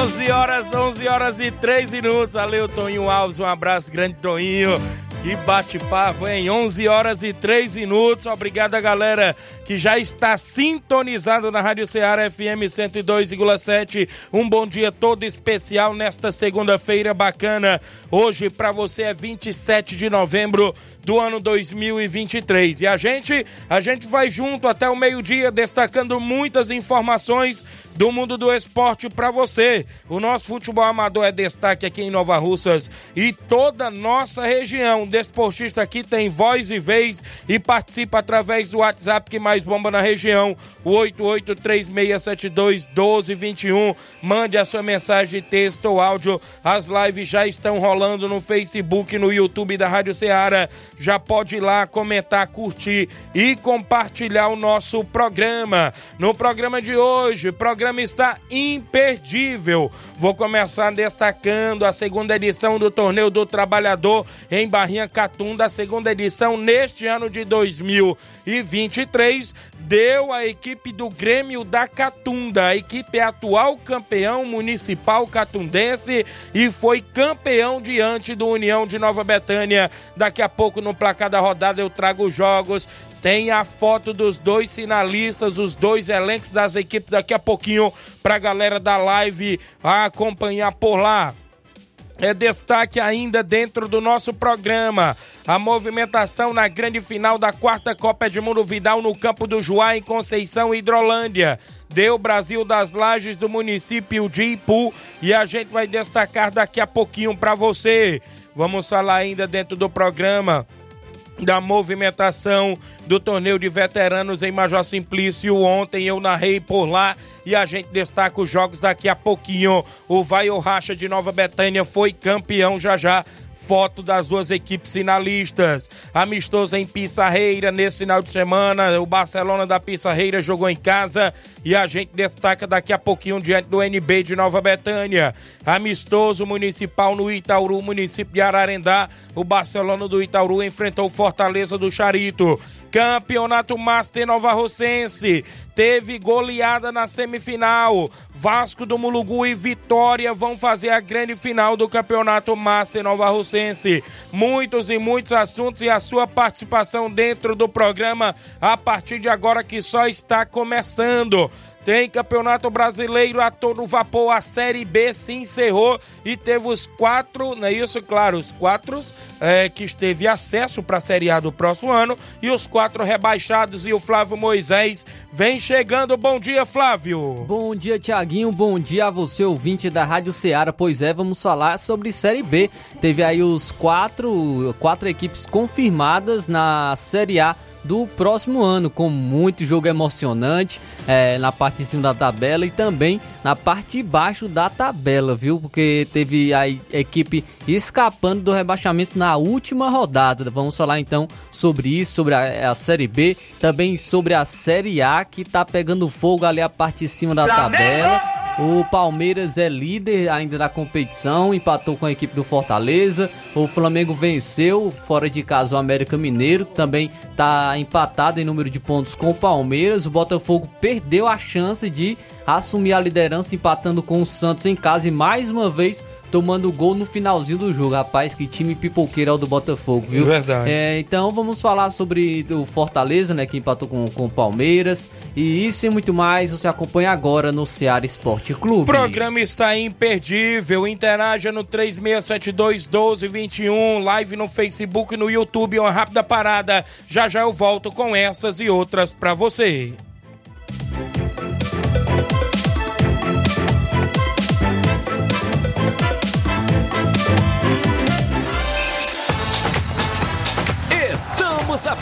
11 horas, 11 horas e 3 minutos. Valeu, Toninho Alves. Um abraço grande, Toninho. Que bate-papo, em 11 horas e 3 minutos. Obrigado galera que já está sintonizado na Rádio Ceará FM 102,7. Um bom dia todo especial nesta segunda-feira bacana. Hoje para você é 27 de novembro do ano 2023. E a gente, a gente vai junto até o meio-dia destacando muitas informações do mundo do esporte para você. O nosso futebol amador é destaque aqui em Nova Russas e toda a nossa região. O desportista aqui tem voz e vez e participa através do WhatsApp que mais bomba na região, o 8836721221. Mande a sua mensagem, texto ou áudio. As lives já estão rolando no Facebook, no YouTube da Rádio Ceará já pode ir lá comentar, curtir e compartilhar o nosso programa. No programa de hoje, o programa está imperdível. Vou começar destacando a segunda edição do Torneio do Trabalhador em Barrinha Catunda, segunda edição neste ano de 2023 deu a equipe do Grêmio da Catunda. A equipe é atual campeão municipal catundense e foi campeão diante do União de Nova Betânia. Daqui a pouco no placar da rodada eu trago os jogos. Tem a foto dos dois finalistas, os dois elencos das equipes daqui a pouquinho para a galera da live acompanhar por lá. É destaque ainda dentro do nosso programa. A movimentação na grande final da quarta Copa Edmundo Vidal no campo do Juá, em Conceição, Hidrolândia. Deu Brasil das Lages do município de Ipu e a gente vai destacar daqui a pouquinho para você. Vamos falar ainda dentro do programa da movimentação do torneio de veteranos em Major Simplício. Ontem eu narrei por lá e a gente destaca os jogos daqui a pouquinho. O Vai ou Racha de Nova Betânia foi campeão já já. Foto das duas equipes finalistas. Amistoso em Pissarreira nesse final de semana. O Barcelona da Pissarreira jogou em casa e a gente destaca daqui a pouquinho diante do NB de Nova Betânia. Amistoso municipal no Itauru, município de Ararendá. O Barcelona do Itauru enfrentou o Fortaleza do Charito. Campeonato Master Nova Rocense teve goleada na semifinal. Vasco do Mulugu e Vitória vão fazer a grande final do Campeonato Master Nova Rocense. Muitos e muitos assuntos e a sua participação dentro do programa a partir de agora que só está começando. Tem Campeonato Brasileiro a todo vapor. A Série B se encerrou e teve os quatro, não é isso? Claro, os quatro é, que esteve acesso para a Série A do próximo ano e os quatro rebaixados. E o Flávio Moisés vem chegando. Bom dia, Flávio. Bom dia, Tiaguinho. Bom dia a você, ouvinte da Rádio Ceará. Pois é, vamos falar sobre Série B. Teve aí os quatro, quatro equipes confirmadas na Série A do próximo ano, com muito jogo emocionante é, na parte de cima da tabela e também na parte de baixo da tabela, viu? Porque teve a equipe escapando do rebaixamento na última rodada. Vamos falar então sobre isso, sobre a, a Série B, também sobre a Série A que tá pegando fogo ali a parte de cima da tabela. O Palmeiras é líder ainda da competição, empatou com a equipe do Fortaleza. O Flamengo venceu fora de casa o América Mineiro, também empatado em número de pontos com o Palmeiras. O Botafogo perdeu a chance de assumir a liderança empatando com o Santos em casa e mais uma vez tomando gol no finalzinho do jogo. Rapaz, que time pipoqueiro é o do Botafogo, viu? Verdade. É, então vamos falar sobre o Fortaleza, né, que empatou com, o Palmeiras. E isso e muito mais você acompanha agora no Ceará Esporte Clube. O programa está imperdível. Interaja no 3672 1221, live no Facebook e no YouTube. Uma rápida parada. Já já eu volto com essas e outras para você.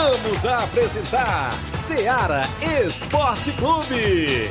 Voltamos a apresentar Seara Esporte Clube.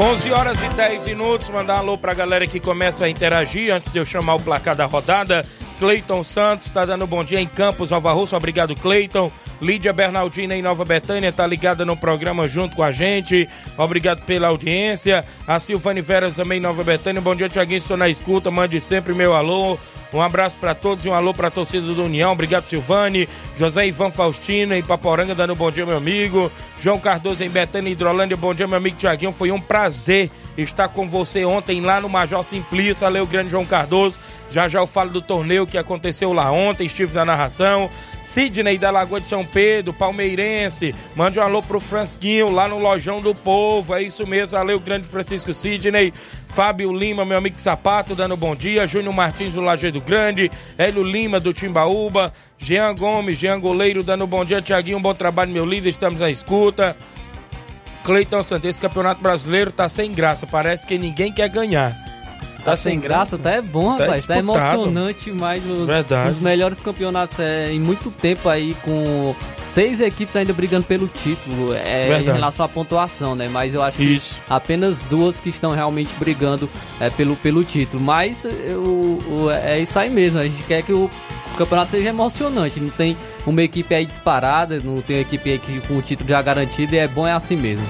Onze horas e 10 minutos, mandar um alô pra galera que começa a interagir antes de eu chamar o placar da rodada. Cleiton Santos tá dando bom dia em Campos, Nova. Obrigado, Cleiton. Lídia Bernardina em Nova Betânia tá ligada no programa junto com a gente. Obrigado pela audiência. A Silvane Veras também em Nova Betânia. Bom dia, Tiaguinho. Estou na escuta. Mande sempre meu alô. Um abraço para todos e um alô para a torcida do União. Obrigado, Silvane. José Ivan Faustino em Paporanga dando bom dia, meu amigo. João Cardoso em Betânia, Hidrolândia. Bom dia, meu amigo Tiaguinho. Foi um prazer estar com você ontem lá no Major Simplício. Valeu, grande João Cardoso. Já já eu falo do torneio que aconteceu lá ontem. Estive na narração. Sidney da Lagoa de São Pedro, palmeirense. Mande um alô pro Fransquinho lá no Lojão do Povo. É isso mesmo. Valeu, grande Francisco Sidney. Fábio Lima, meu amigo Sapato, dando bom dia. Júnior Martins do Lajeado Grande. Hélio Lima do Timbaúba. Jean Gomes, Jean Goleiro, dando bom dia. Tiaguinho, bom trabalho, meu líder. Estamos na escuta. Cleiton Santos, esse campeonato brasileiro tá sem graça. Parece que ninguém quer ganhar. Tá, sem graça, tá é bom, Tá rapaz. Tá, disputado. emocionante, mas os, Verdade. os melhores campeonatos é, em muito tempo aí, com seis equipes ainda brigando pelo título. É, em Verdade. relação à pontuação, né? Mas eu acho Isso. que apenas duas que estão realmente brigando é, pelo, pelo título. Mas é, o, o- é isso aí mesmo. A gente quer que o, o campeonato seja emocionante. Não tem uma equipe aí disparada, não tem uma equipe aí que, com o título já garantido e é bom é assim mesmo.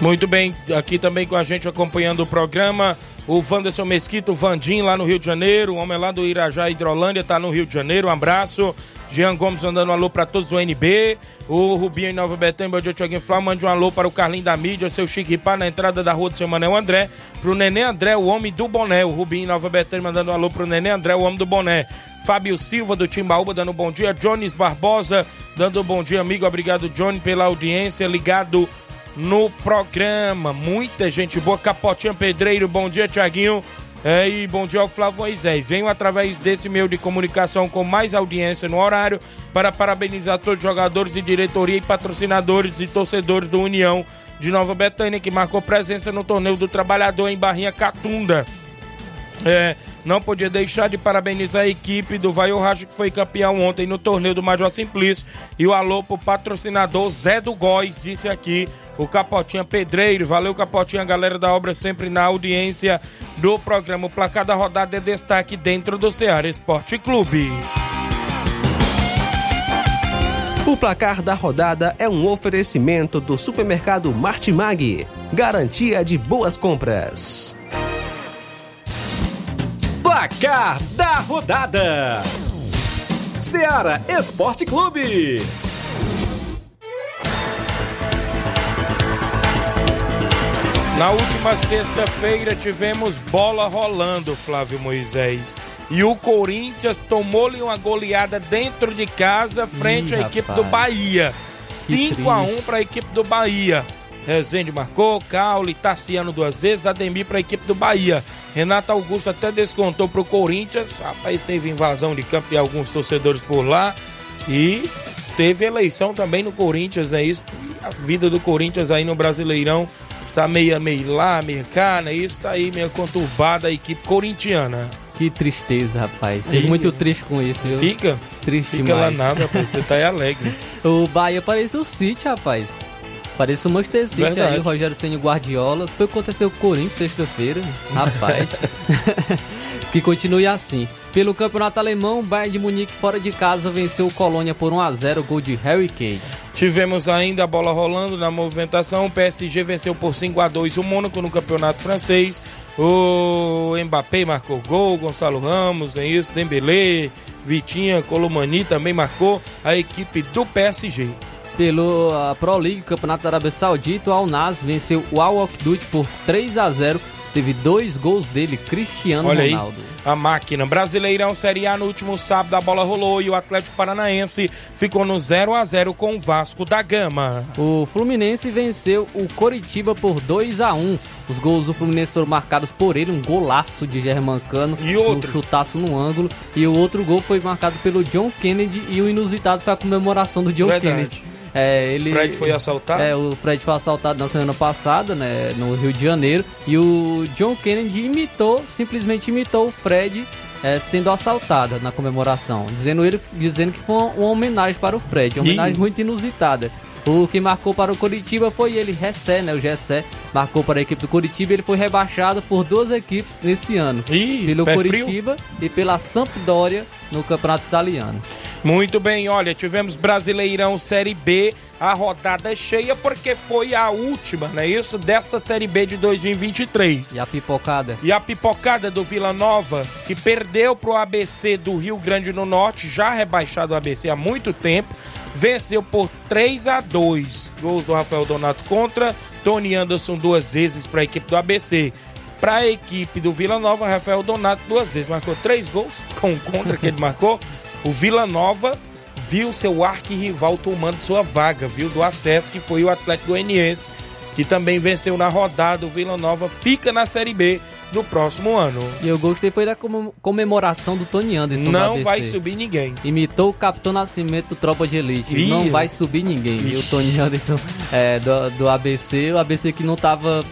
Muito bem, aqui também com a gente acompanhando o programa, o Wanderson Mesquita, o Vandim lá no Rio de Janeiro, o homem lá do Irajá Hidrolândia tá no Rio de Janeiro, um abraço. Jean Gomes mandando um alô para todos do NB, o Rubinho em Nova Betânia, bom dia, Tiaguinho Flá, mande um alô para o Carlinho da Mídia, seu Chique Pá, na entrada da rua do seu Manel André, pro Nenê André, o homem do boné, o Rubinho em Nova Betânia mandando um alô pro Nenê André, o homem do boné. Fábio Silva do Timbaúba dando bom dia, Jones Barbosa dando bom dia, amigo, obrigado Johnny pela audiência, ligado no programa. Muita gente boa. Capotinha Pedreiro, bom dia, Tiaguinho. É, e bom dia ao Flávio Moisés. Venho através desse meio de comunicação com mais audiência no horário para parabenizar todos os jogadores e diretoria e patrocinadores e torcedores do União de Nova Betânia que marcou presença no torneio do trabalhador em Barrinha Catunda. É, não podia deixar de parabenizar a equipe do Vai Racho que foi campeão ontem no torneio do Major Simplício. E o alô pro patrocinador Zé do Góis, disse aqui o Capotinha Pedreiro. Valeu, Capotinha, galera da obra sempre na audiência do programa. O placar da rodada é destaque dentro do Ceará Esporte Clube. O placar da rodada é um oferecimento do supermercado Martimag. Garantia de boas compras. Placar da rodada: Ceará Esporte Clube. Na última sexta-feira tivemos bola rolando, Flávio Moisés. E o Corinthians tomou-lhe uma goleada dentro de casa frente Ih, à equipe rapaz. do Bahia. 5 a 1 para a equipe do Bahia. Rezende marcou, Caule, Tassiano duas vezes, Ademir para a equipe do Bahia. Renato Augusto até descontou para o Corinthians. Rapaz, teve invasão de campo de alguns torcedores por lá. E teve eleição também no Corinthians, é isso. E a vida do Corinthians aí no Brasileirão está meio, meio lá, meio cá, né? Isso tá aí meio conturbada a equipe corintiana. Que tristeza, rapaz. Fico Ih. muito triste com isso, viu? Fica? Triste Fica lá demais. nada, rapaz. Você tá aí alegre. O Bahia parece o City, rapaz. Parece o Manchester City Verdade. aí, o Rogério Senna Guardiola. Foi o que aconteceu com o Corinthians sexta-feira. Rapaz. que continue assim. Pelo campeonato alemão, o Bayern de Munique fora de casa venceu o Colônia por 1x0, gol de Harry Kane. Tivemos ainda a bola rolando na movimentação. O PSG venceu por 5 a 2 o Mônaco no campeonato francês. O Mbappé marcou gol, Gonçalo Ramos, é isso, Dembélé, Vitinha, Colomani também marcou a equipe do PSG. Pelo a Pro League, campeonato da Arábia Saudita, o Al Nassr venceu o Al Oqdud por 3 a 0. Teve dois gols dele, Cristiano Olha aí, Ronaldo. a máquina. Brasileirão Série A no último sábado a bola rolou e o Atlético Paranaense ficou no 0 a 0 com o Vasco da Gama. O Fluminense venceu o Coritiba por 2 a 1 Os gols do Fluminense foram marcados por ele, um golaço de Germancano, E outro? um chutaço no ângulo. E o outro gol foi marcado pelo John Kennedy e o inusitado foi a comemoração do John Verdade. Kennedy. É, ele, Fred foi assaltado? É, o Fred foi assaltado na semana passada, né, no Rio de Janeiro. E o John Kennedy imitou, simplesmente imitou o Fred é, sendo assaltado na comemoração. Dizendo, ele, dizendo que foi uma, uma homenagem para o Fred, uma homenagem muito inusitada. O que marcou para o Curitiba foi ele, Ressé, né? O Gessé marcou para a equipe do Curitiba. Ele foi rebaixado por duas equipes nesse ano. Ih, pelo pé frio. Curitiba e pela Sampdoria no Campeonato Italiano. Muito bem, olha, tivemos Brasileirão Série B, a rodada cheia porque foi a última, não é isso? Desta Série B de 2023. E a pipocada? E a pipocada do Vila Nova, que perdeu pro ABC do Rio Grande do Norte, já rebaixado o ABC há muito tempo, venceu por 3 a 2 Gols do Rafael Donato contra, Tony Anderson duas vezes para a equipe do ABC. Para a equipe do Vila Nova, Rafael Donato duas vezes marcou três gols com o contra que ele marcou. O Vila Nova viu seu arquirrival tomando sua vaga, viu? Do acesso, que foi o Atlético Goianiense, que também venceu na rodada. O Vila Nova fica na Série B do próximo ano. E eu gostei foi da comem- comemoração do Tony Anderson. Não vai subir ninguém. Imitou o Capitão Nascimento do Tropa de Elite. Ih. Não vai subir ninguém, viu? O Tony Anderson é, do, do ABC. O ABC que não tava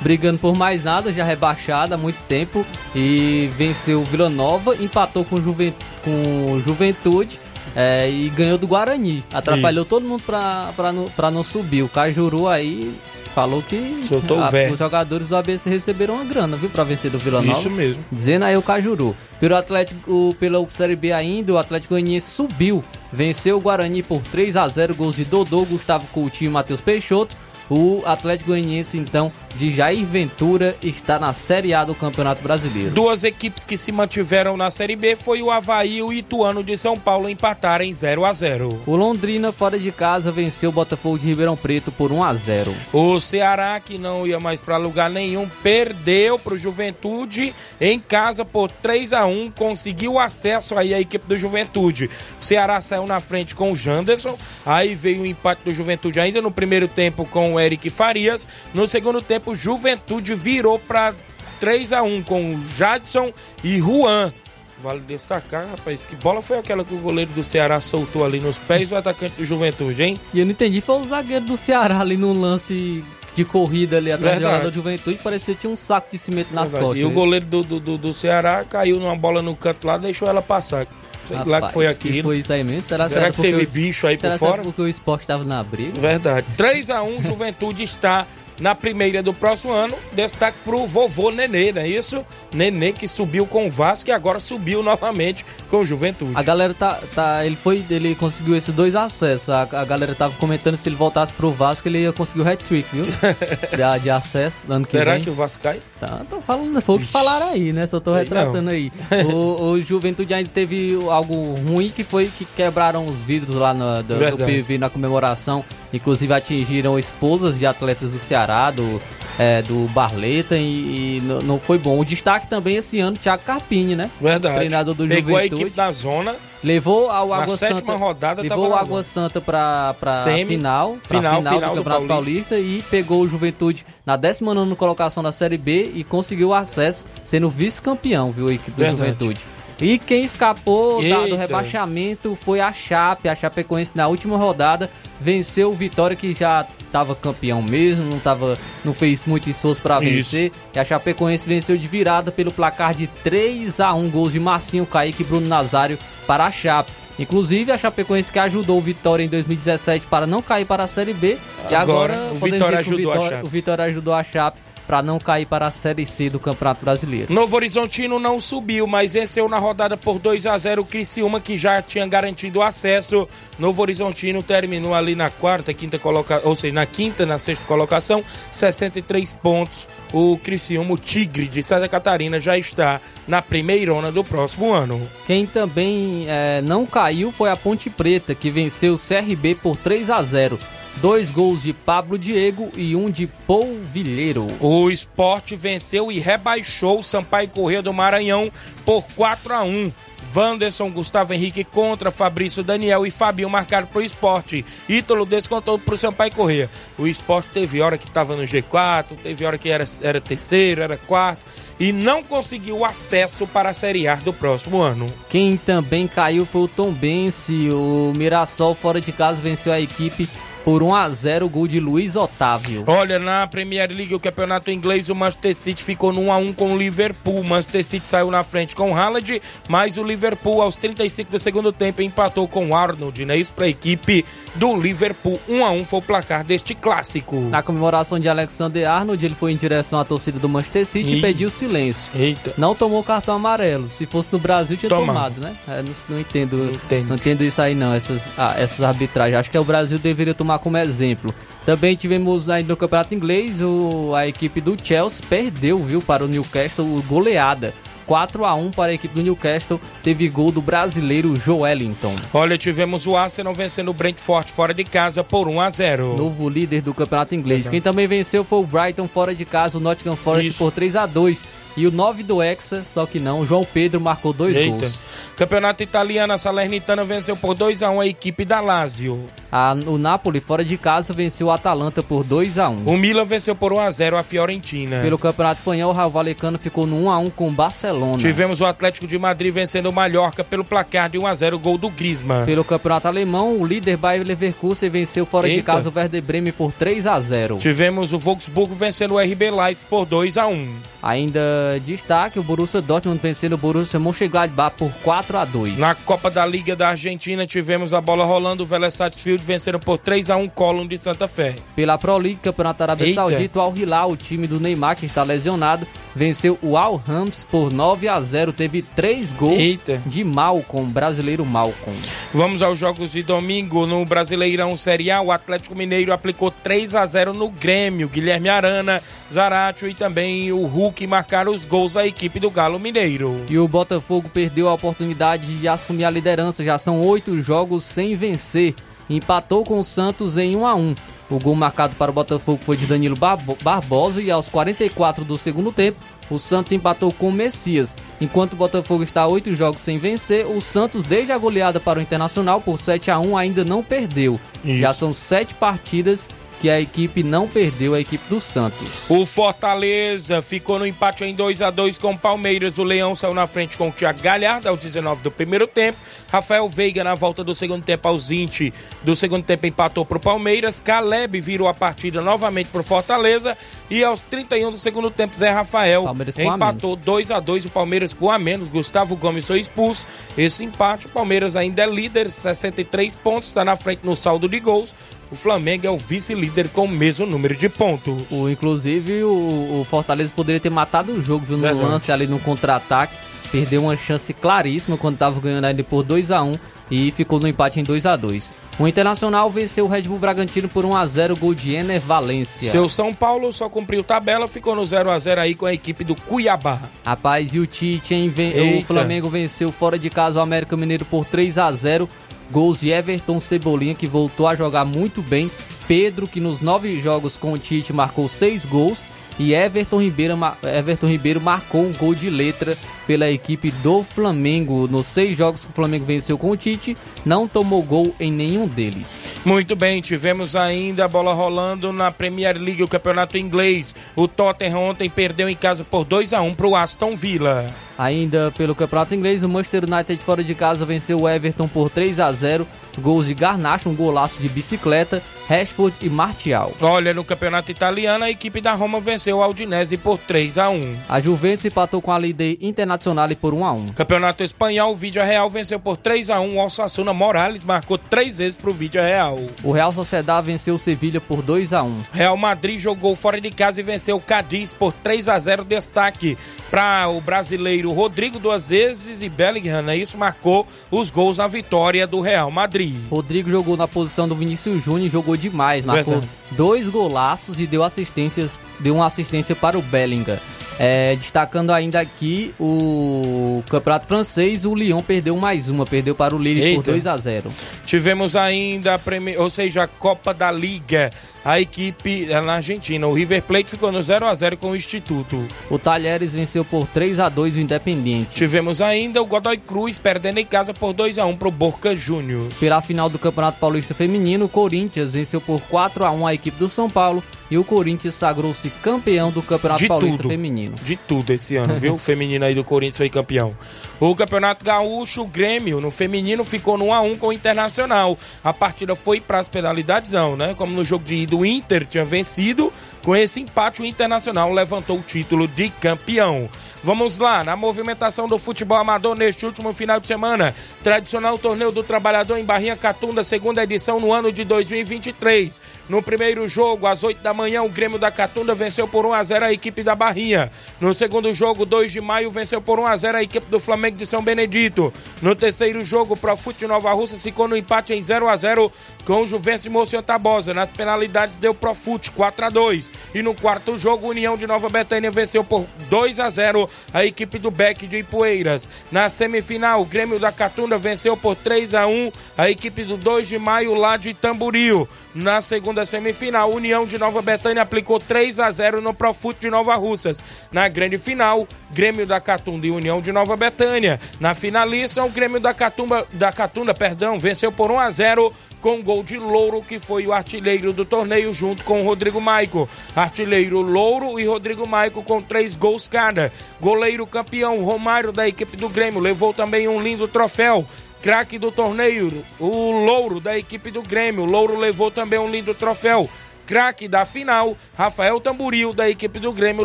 brigando por mais nada, já rebaixado há muito tempo. E venceu o Vila Nova, empatou com, o Juven, com o Juventude. É, e ganhou do Guarani. Atrapalhou Isso. todo mundo pra, pra, não, pra não subir. O Cajuru aí falou que Soltou a- os jogadores do ABC receberam uma grana, viu? Pra vencer do Vila Nova. Isso mesmo. Dizendo aí o Cajuru. Pelo Atlético, pela Série B ainda, o Atlético Goianiense subiu. Venceu o Guarani por 3 a 0 gols de Dodô, Gustavo Coutinho e Matheus Peixoto. O Atlético Goianiense, então, de Jair Ventura, está na Série A do Campeonato Brasileiro. Duas equipes que se mantiveram na Série B foi o Havaí e o Ituano de São Paulo empataram em 0 a 0 O Londrina, fora de casa, venceu o Botafogo de Ribeirão Preto por 1 a 0 O Ceará, que não ia mais para lugar nenhum, perdeu para o Juventude em casa por 3 a 1 conseguiu acesso aí à equipe do Juventude. O Ceará saiu na frente com o Janderson, aí veio o empate do Juventude ainda no primeiro tempo com o Eric Farias. No segundo tempo, o Juventude virou para 3 a 1 com Jadson e Juan. Vale destacar, rapaz, que bola foi aquela que o goleiro do Ceará soltou ali nos pés do atacante do Juventude, hein? E eu não entendi, foi o zagueiro do Ceará ali num lance de corrida ali atrás do Verdade. jogador de Juventude, parecia que tinha um saco de cimento nas Verdade. costas. E o goleiro do, do, do, do Ceará caiu numa bola no canto lá, deixou ela passar. Sei lá que Rapaz, foi aquilo. Foi isso aí mesmo? Será, Será que porque teve o- bicho aí será por que fora? porque o esporte tava na briga? Verdade. 3 a 1 Juventude está na primeira do próximo ano. Destaque pro vovô Nenê, não é isso? Nenê que subiu com o Vasco e agora subiu novamente com o Juventude. A galera tá, tá. Ele foi. Ele conseguiu esses dois acessos. A, a galera tava comentando se ele voltasse pro Vasco, ele ia conseguir o hat-trick, viu? de, de acesso no ano que Será vem. que o Vasco cai? Tá, tô falando, foi o que falaram aí, né? Só tô Sei retratando não. aí. O, o Juventude ainda teve algo ruim que foi que quebraram os vidros lá no, do, do. PV na comemoração. Inclusive atingiram esposas de atletas do Ceará, do, é, do Barleta, e, e não- foi bom. O destaque também esse ano, Thiago Carpini, né? Verdade. Treinador do Pegou a Juventude. equipe da zona. Levou ao Água sétima Santa. rodada levou o Água. Santa pra, pra Semi. final, pra Final, final, final do do Campeonato Paulista. Paulista. e pegou o Juventude na 19 colocação da Série B e conseguiu acesso, sendo vice-campeão, viu, a equipe do Verdade. Juventude. E quem escapou da- do rebaixamento foi a Chape. A Chapecoense na última rodada venceu o Vitória, que já estava campeão mesmo, não, tava, não fez muito esforço para vencer. E a Chapecoense venceu de virada pelo placar de 3 a 1 gols de Marcinho, Kaique e Bruno Nazário para a Chape. Inclusive a Chapecoense que ajudou o Vitória em 2017 para não cair para a Série B. e Agora, agora o Vitória ajudou a o Vitória, Chape. o Vitória ajudou a Chape para não cair para a Série C do Campeonato Brasileiro. Novo Horizontino não subiu, mas venceu na rodada por 2 a 0 o Criciúma, que já tinha garantido o acesso. Novo Horizontino terminou ali na quarta, quinta colocação, ou seja, na quinta, na sexta colocação, 63 pontos. O Criciúma, o Tigre de Santa Catarina, já está na primeirona do próximo ano. Quem também eh, não caiu foi a Ponte Preta, que venceu o CRB por 3 a 0 Dois gols de Pablo Diego e um de Polvilheiro. O esporte venceu e rebaixou o Sampaio Corrêa do Maranhão por 4 a 1 Wanderson, Gustavo Henrique contra Fabrício Daniel e Fabinho marcaram pro esporte. Ítalo descontou pro Sampaio Corrêa. O esporte teve hora que estava no G4, teve hora que era, era terceiro, era quarto e não conseguiu acesso para a Série A do próximo ano. Quem também caiu foi o Tombense. O Mirassol, fora de casa, venceu a equipe por 1 a 0 gol de Luiz Otávio. Olha, na Premier League, o campeonato inglês, o Manchester City ficou no 1x1 com o Liverpool. O Manchester City saiu na frente com o Haaland, mas o Liverpool, aos 35 do segundo tempo, empatou com o Arnold, né? Isso para a equipe do Liverpool. 1x1 foi o placar deste clássico. Na comemoração de Alexander Arnold, ele foi em direção à torcida do Manchester City Ih. e pediu silêncio. Eita. Não tomou cartão amarelo. Se fosse no Brasil, tinha tomado, né? É, não, não entendo. Não entendo. Não entendo isso aí, não. Essas, ah, essas arbitragens. Acho que o Brasil deveria tomar como exemplo. Também tivemos aí no Campeonato Inglês o, a equipe do Chelsea perdeu, viu, para o Newcastle goleada. 4 a 1 para a equipe do Newcastle. Teve gol do brasileiro Joelinton. Olha, tivemos o Arsenal vencendo o Brentford fora de casa por 1 a 0 Novo líder do campeonato inglês. Quem também venceu foi o Brighton fora de casa, o Nottingham Forest Isso. por 3 a 2 E o 9 do Hexa, só que não, o João Pedro marcou dois Eita. gols. Campeonato italiano, a Salernitana venceu por 2 a 1 a equipe da Lazio. A- o Napoli fora de casa venceu o Atalanta por 2 a 1 O Milan venceu por 1 a 0 a Fiorentina. Pelo campeonato espanhol, o Raio Valecano ficou no 1 a 1 com o Barcelona. Tivemos o Atlético de Madrid vencendo o Mallorca pelo placar de 1 a 0 gol do Griezmann. Pelo campeonato alemão, o líder Bayer Leverkusen venceu fora de Eita. casa o Werder Bremen por 3 a 0 Tivemos o Wolfsburgo vencendo o RB Leipzig por 2 a 1 Ainda destaque, o Borussia Dortmund vencendo o Borussia Mönchengladbach por 4 a 2 Na Copa da Liga da Argentina tivemos a bola rolando, o Vélez Sarsfield vencendo por 3 a 1 Colón de Santa Fé. Pela Pro League, Campeonato Arábia. Saudita, o Al Hilal, o time do Neymar, que está lesionado, venceu o Al Rams por 9 a 0 Teve três gols Eita. de Malcom, brasileiro Malcom. Vamos aos jogos de domingo no Brasileirão Série A. O Atlético Mineiro aplicou 3 a 0 no Grêmio. Guilherme Arana, Zaratio e também o Hulk marcaram os gols da equipe do Galo Mineiro. E o Botafogo perdeu a oportunidade de assumir a liderança. Já são oito jogos sem vencer. Empatou com o Santos em 1 a 1 O gol marcado para o Botafogo foi de Danilo Barbo- Barbosa e aos 44 do segundo tempo, o Santos empatou com o Messias. Enquanto o Botafogo está a oito jogos sem vencer, o Santos, desde a goleada para o Internacional por 7 a 1 ainda não perdeu. Isso. Já são sete partidas que a equipe não perdeu a equipe do Santos. O Fortaleza ficou no empate em 2 a 2 com o Palmeiras. O Leão saiu na frente com o Thiago Galhardo aos 19 do primeiro tempo. Rafael Veiga na volta do segundo tempo aos 20 do segundo tempo empatou para o Palmeiras. Caleb virou a partida novamente para o Fortaleza e aos 31 do segundo tempo Zé Rafael a empatou 2 a 2 o Palmeiras com a menos. Gustavo Gomes foi expulso. Esse empate o Palmeiras ainda é líder, 63 pontos, está na frente no saldo de gols. O Flamengo é o vice-líder com o mesmo número de pontos. O, inclusive, o, o Fortaleza poderia ter matado o jogo, viu? No Verdade. lance ali no contra-ataque. Perdeu uma chance claríssima quando estava ganhando ainda por 2 a 1 e ficou no empate em 2 a 2 O Internacional venceu o Red Bull Bragantino por 1 a 0 gol de Ener Valência. Seu São Paulo só cumpriu tabela, ficou no 0 a 0 aí com a equipe do Cuiabá. Rapaz, e o Tite, hein? Ven- O. Flamengo venceu fora de casa o América Mineiro por 3 a 0 Gols de Everton Cebolinha, que voltou a jogar muito bem. Pedro, que nos nove jogos com o Tite marcou seis gols. E Everton Ribeiro, Everton Ribeiro marcou um gol de letra pela equipe do Flamengo. Nos seis jogos que o Flamengo venceu com o Tite, não tomou gol em nenhum deles. Muito bem, tivemos ainda a bola rolando na Premier League, o campeonato inglês. O Tottenham ontem perdeu em casa por 2 a 1 para o Aston Villa. Ainda pelo Campeonato Inglês, o Manchester United fora de casa venceu o Everton por 3 a 0 Gols de Garnacho, um golaço de bicicleta, Rashford e Martial. Olha, no campeonato italiano, a equipe da Roma venceu o Aldinese por 3 a 1 A Juventus empatou com a Líder Internacional por 1 a 1 Campeonato espanhol, o Vídeo Real venceu por 3 a 1 O Osasuna Morales marcou três vezes para o Vídeo Real. O Real Sociedad venceu o Sevilha por 2 a 1 Real Madrid jogou fora de casa e venceu o Cadiz por 3 a 0 Destaque para o brasileiro Rodrigo duas vezes e Bellingham, né? Isso marcou os gols na vitória do Real Madrid. Rodrigo jogou na posição do Vinícius Júnior e jogou demais. Marcou Verdade. dois golaços e deu assistências, deu uma assistência para o Bellingham. É, destacando ainda aqui o campeonato francês, o Lyon perdeu mais uma, perdeu para o Lille por Eita. 2 a 0 Tivemos ainda, a Premi- ou seja, a Copa da Liga. A equipe é na Argentina, o River Plate ficou no 0 a 0 com o Instituto. O Talheres venceu por 3 a 2 o Independiente. Tivemos ainda o Godoy Cruz perdendo em casa por 2 a 1 pro Boca Juniors. Pela final do Campeonato Paulista Feminino, o Corinthians venceu por 4 a 1 a equipe do São Paulo e o Corinthians sagrou-se campeão do Campeonato De Paulista tudo. Feminino. De tudo esse ano, viu? O feminino aí do Corinthians foi campeão. O Campeonato Gaúcho, o Grêmio, no feminino, ficou no 1x1 com o Internacional. A partida foi para as penalidades, não, né? Como no jogo de ida, o Inter tinha vencido. Com esse empate, o Internacional levantou o título de campeão. Vamos lá, na movimentação do futebol amador neste último final de semana. Tradicional Torneio do Trabalhador em Barrinha Catunda, segunda edição no ano de 2023. No primeiro jogo, às 8 da manhã, o Grêmio da Catunda venceu por 1 a 0 a equipe da Barrinha. No segundo jogo, 2 de maio, venceu por 1 a 0 a equipe do Flamengo de São Benedito. No terceiro jogo, o Profute Nova Russa ficou no empate em 0 a 0 com o Juvencio Moção Tabosa. Nas penalidades deu Profute 4 a 2. E no quarto jogo, União de Nova Betânia venceu por 2 a 0 a equipe do Beck de Ipueiras. Na semifinal, o Grêmio da Catunda venceu por 3 a 1 a equipe do 2 de maio lá de Tamboril. Na segunda semifinal, União de Nova Betânia aplicou 3 a 0 no Profute de Nova Russas. Na grande final, Grêmio da Catunda e União de Nova Betânia. Na finalista, o Grêmio da Catunda, da Catunda, perdão, venceu por 1 a 0 com gol de Louro, que foi o artilheiro do torneio, junto com o Rodrigo Maico. Artilheiro Louro e Rodrigo Maico com três gols cada. Goleiro campeão Romário da equipe do Grêmio levou também um lindo troféu. Craque do torneio, o Louro da equipe do Grêmio. Louro levou também um lindo troféu. Craque da final, Rafael Tamburil da equipe do Grêmio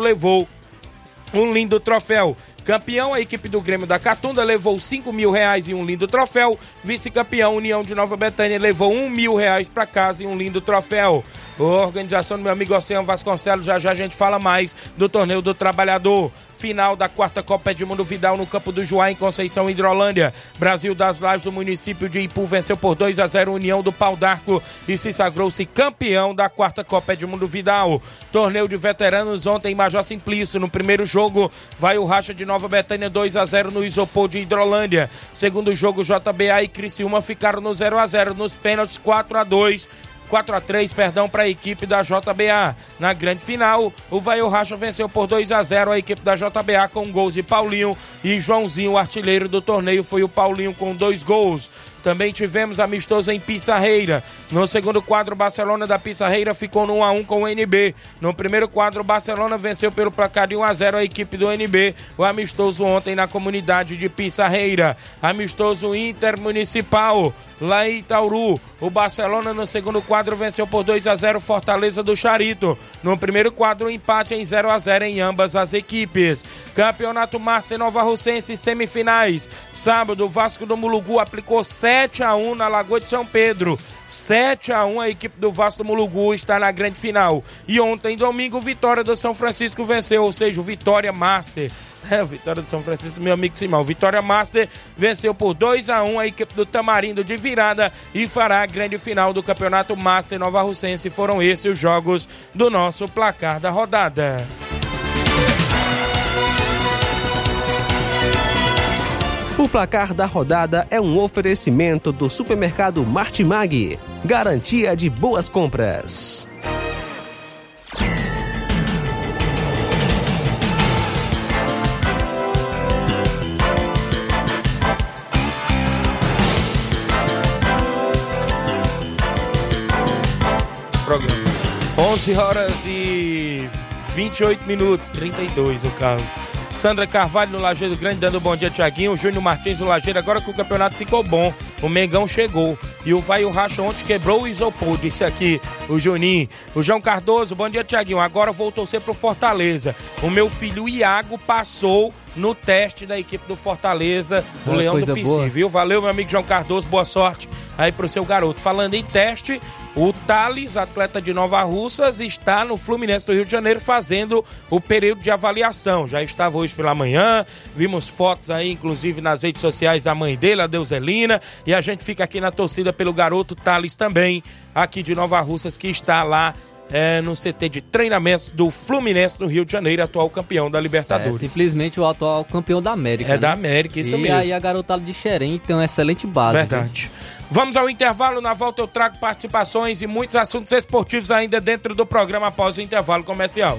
levou um lindo troféu. Campeão, a equipe do Grêmio da Catunda levou 5 mil reais e um lindo troféu. Vice-campeão, União de Nova Betânia levou 1 mil reais para casa e um lindo troféu. Organização do meu amigo Oceano Vasconcelos, já já a gente fala mais do Torneio do Trabalhador. Final da quarta Copa Edmundo Vidal no campo do Juá, em Conceição, Hidrolândia. Brasil das Lajes do município de Ipu venceu por 2 a 0 a União do Pau d'Arco e se sagrou-se campeão da quarta Copa Edmundo Vidal. Torneio de veteranos ontem em Major Simplício. No primeiro jogo, vai o Racha de Nova Betânia 2 a 0 no Isopor de Hidrolândia. Segundo jogo, JBA e Criciúma ficaram no 0 a 0 nos pênaltis 4 a 2 4 a 3 perdão, para a equipe da JBA. Na grande final, o Vaio Racha venceu por 2 a 0 a equipe da JBA com gols de Paulinho e Joãozinho, o artilheiro do torneio foi o Paulinho com dois gols. Também tivemos amistoso em Pissarreira. No segundo quadro, Barcelona da Pissarreira ficou no 1 a 1 com o NB. No primeiro quadro, Barcelona venceu pelo placar de 1 a 0 a equipe do NB. O amistoso ontem na comunidade de Pissarreira. Amistoso intermunicipal lá em Itauru. O Barcelona no segundo quadro venceu por 2 a 0 Fortaleza do Charito. No primeiro quadro, um empate em 0 a 0 em ambas as equipes. Campeonato Márcia Nova Russense semifinais. Sábado, o Vasco do Mulugu aplicou 7 a 1 na Lagoa de São Pedro. 7 a 1 a equipe do Vasco do Mulugu está na grande final. E ontem, domingo, Vitória do São Francisco venceu, ou seja, o Vitória Master. É, Vitória do São Francisco, meu amigo Simão. Vitória Master venceu por 2 a 1 a equipe do Tamarindo de virada e fará a grande final do Campeonato Master Nova Russense. Foram esses os jogos do nosso placar da rodada. O placar da rodada é um oferecimento do supermercado Martimag. Garantia de boas compras. 11 horas e 28 minutos, 32 o Carlos. Sandra Carvalho no Lajeiro Grande dando bom dia, Tiaguinho. Júnior Martins no Lajeiro, agora que o campeonato ficou bom. O Mengão chegou. E o Vai o Racha ontem quebrou o isopor, disse aqui o Juninho. O João Cardoso, bom dia, Tiaguinho. Agora vou torcer pro Fortaleza. O meu filho Iago passou no teste da equipe do Fortaleza, o Ah, Leão do PC, boa. viu? Valeu, meu amigo João Cardoso, boa sorte aí pro seu garoto. Falando em teste, o Thales, atleta de Nova Russas, está no Fluminense do Rio de Janeiro fazendo o período de avaliação. Já estava hoje pela manhã, vimos fotos aí, inclusive nas redes sociais da mãe dele, a Deuselina, e a gente fica aqui na torcida pelo garoto Thales também, aqui de Nova Russas, que está lá é, no CT de treinamentos do Fluminense no Rio de Janeiro, atual campeão da É Libertadores. simplesmente o atual campeão da América. É né? da América, isso e mesmo. aí a garotada de Xerém tem uma excelente base. Verdade. Vamos ao intervalo. Na volta eu trago participações e muitos assuntos esportivos ainda dentro do programa após o intervalo comercial.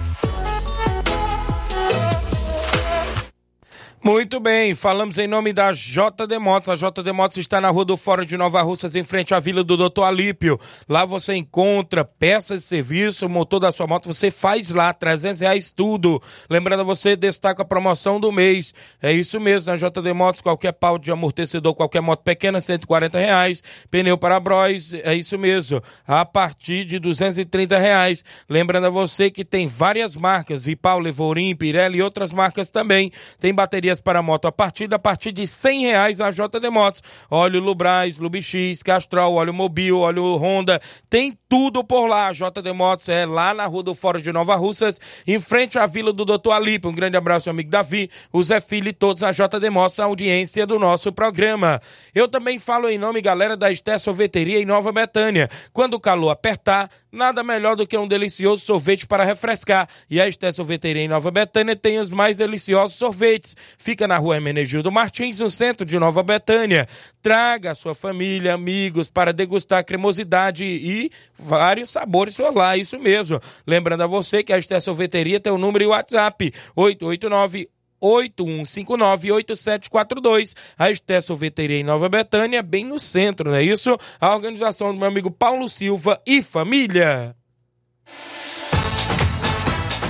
Muito bem, falamos em nome da JD Motos. A JD Motos está na Rua do Fórum de Nova Russas, em frente à Vila do Doutor Alípio. Lá você encontra peças de serviço, motor da sua moto, você faz lá, 300 reais tudo. Lembrando você, destaca a promoção do mês. É isso mesmo, na JD Motos, qualquer pau de amortecedor, qualquer moto pequena, 140 reais. Pneu para bros, é isso mesmo, a partir de 230 reais. Lembrando a você que tem várias marcas, Vipal, Levorim, Pirelli e outras marcas também. Tem baterias para moto a partir, a partir de 100 reais na JD Motos. Óleo Lubrais, Lubix, Castrol, óleo Mobil, óleo Honda, tem tudo por lá. A JD Motos é lá na Rua do Fórum de Nova Russas, em frente à Vila do Doutor Alipe. Um grande abraço, meu amigo Davi, o Zé Filho e todos a JD Motos, a audiência do nosso programa. Eu também falo em nome, galera, da Esté Sorveteria em Nova Betânia. Quando o calor apertar, nada melhor do que um delicioso sorvete para refrescar. E a Esté Sorveteria em Nova Betânia tem os mais deliciosos sorvetes. Fica na rua Hermenegildo Martins, no centro de Nova Betânia. Traga a sua família, amigos, para degustar cremosidade e vários sabores lá, isso mesmo. Lembrando a você que a Esté Sorveteria tem o número e o WhatsApp, 889 8159-8742. A Esté Sorveteria em Nova Betânia, bem no centro, não é isso? A organização do meu amigo Paulo Silva e família.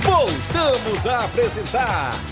Voltamos a apresentar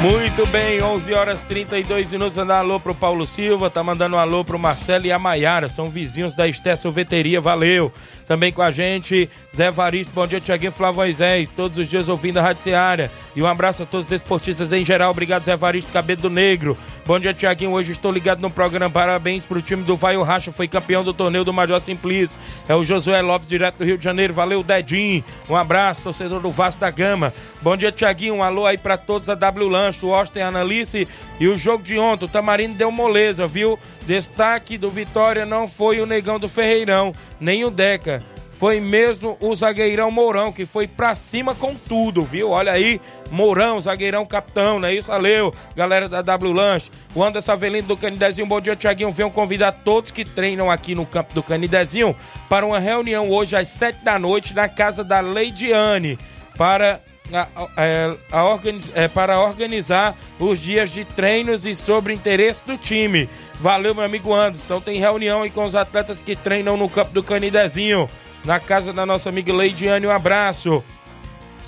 Muito bem, 11 horas 32 minutos. Mandar um alô pro Paulo Silva, tá mandando um alô pro Marcelo e a Maiara, são vizinhos da Esté Sorveteria, valeu. Também com a gente, Zé Varisto, bom dia, Tiaguinho Flávio Moisés, todos os dias ouvindo a Rádio Seara. E um abraço a todos os desportistas em geral, obrigado Zé Varisto, Cabelo do Negro. Bom dia, Tiaguinho, hoje estou ligado no programa, parabéns pro time do Vai o Racha, foi campeão do torneio do Major Simplício. É o Josué Lopes, direto do Rio de Janeiro, valeu, Dedinho. Um abraço, torcedor do Vasco da Gama. Bom dia, Tiaguinho, um alô aí pra todos a W Lanche, o Austin Analice e o jogo de ontem. O Tamarindo deu moleza, viu? Destaque do Vitória não foi o Negão do Ferreirão, nem o Deca. Foi mesmo o zagueirão Mourão, que foi pra cima com tudo, viu? Olha aí, Mourão, zagueirão capitão, não é isso? Valeu, galera da W Lanche. O Anderson Avelino do Canidezinho, bom dia, Tiaguinho. Venham convidar todos que treinam aqui no campo do Canidezinho para uma reunião hoje às sete da noite na casa da Leidiane para a, a, a organiz, é, para organizar os dias de treinos e sobre interesse do time. Valeu, meu amigo Anderson. Então tem reunião aí com os atletas que treinam no campo do Canidezinho, na casa da nossa amiga Leidiane. Um abraço.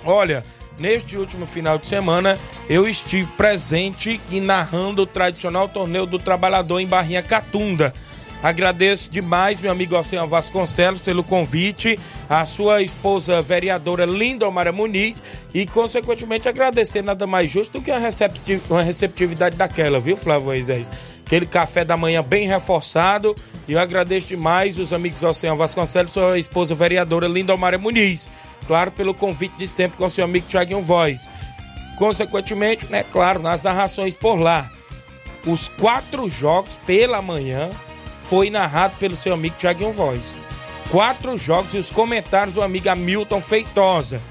Olha, neste último final de semana eu estive presente e narrando o tradicional torneio do trabalhador em Barrinha Catunda. Agradeço demais, meu amigo Oceano Vasconcelos, pelo convite, a sua esposa vereadora Linda Omara Muniz e, consequentemente, agradecer nada mais justo do que uma, recepti uma receptividade daquela, viu, Flávio Moisés? Aquele café da manhã bem reforçado e eu agradeço demais os amigos Oceano Vasconcelos, sua esposa vereadora Linda Omara Muniz. Claro, pelo convite de sempre com seu amigo Thiaguinho Voz. Consequentemente, né, claro, nas narrações por lá. Os quatro jogos pela manhã foi narrado pelo seu amigo Thiaguinho Voz. Quatro jogos e os comentários do amigo Hamilton Feitosa.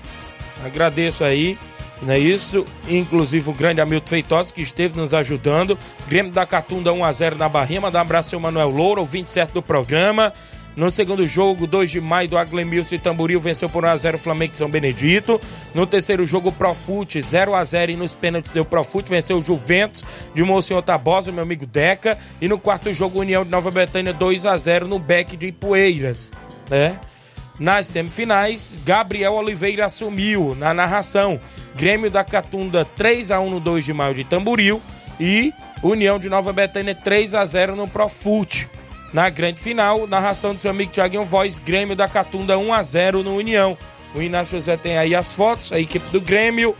Agradeço aí, não é isso? Inclusive o grande Hamilton Feitosa que esteve nos ajudando. Grêmio da Catunda 1x0 na Barrinha. Mandar um abraço ao Manuel Louro, o 27 do programa. No segundo jogo, 2 de maio, do Aglemilson e Tamboril venceu por 1x0 o Flamengo de São Benedito. No terceiro jogo, Profute 0x0 e nos pênaltis deu Profute, venceu o Juventus de Monsenhor Tabosa, meu amigo Deca. E no quarto jogo, União de Nova Betânia 2x0 no Beck de Ipueiras, né? Nas semifinais, Gabriel Oliveira assumiu na narração. Grêmio da Catunda 3 x 1 no 2 de maio de Tamboril e União de Nova Betânia 3 x 0 no Profute. Na grande final, narração do seu amigo Thiaguinho Voz, Grêmio da Catunda 1 x 0 no União. O Inácio José tem aí as fotos, a equipe do Grêmio,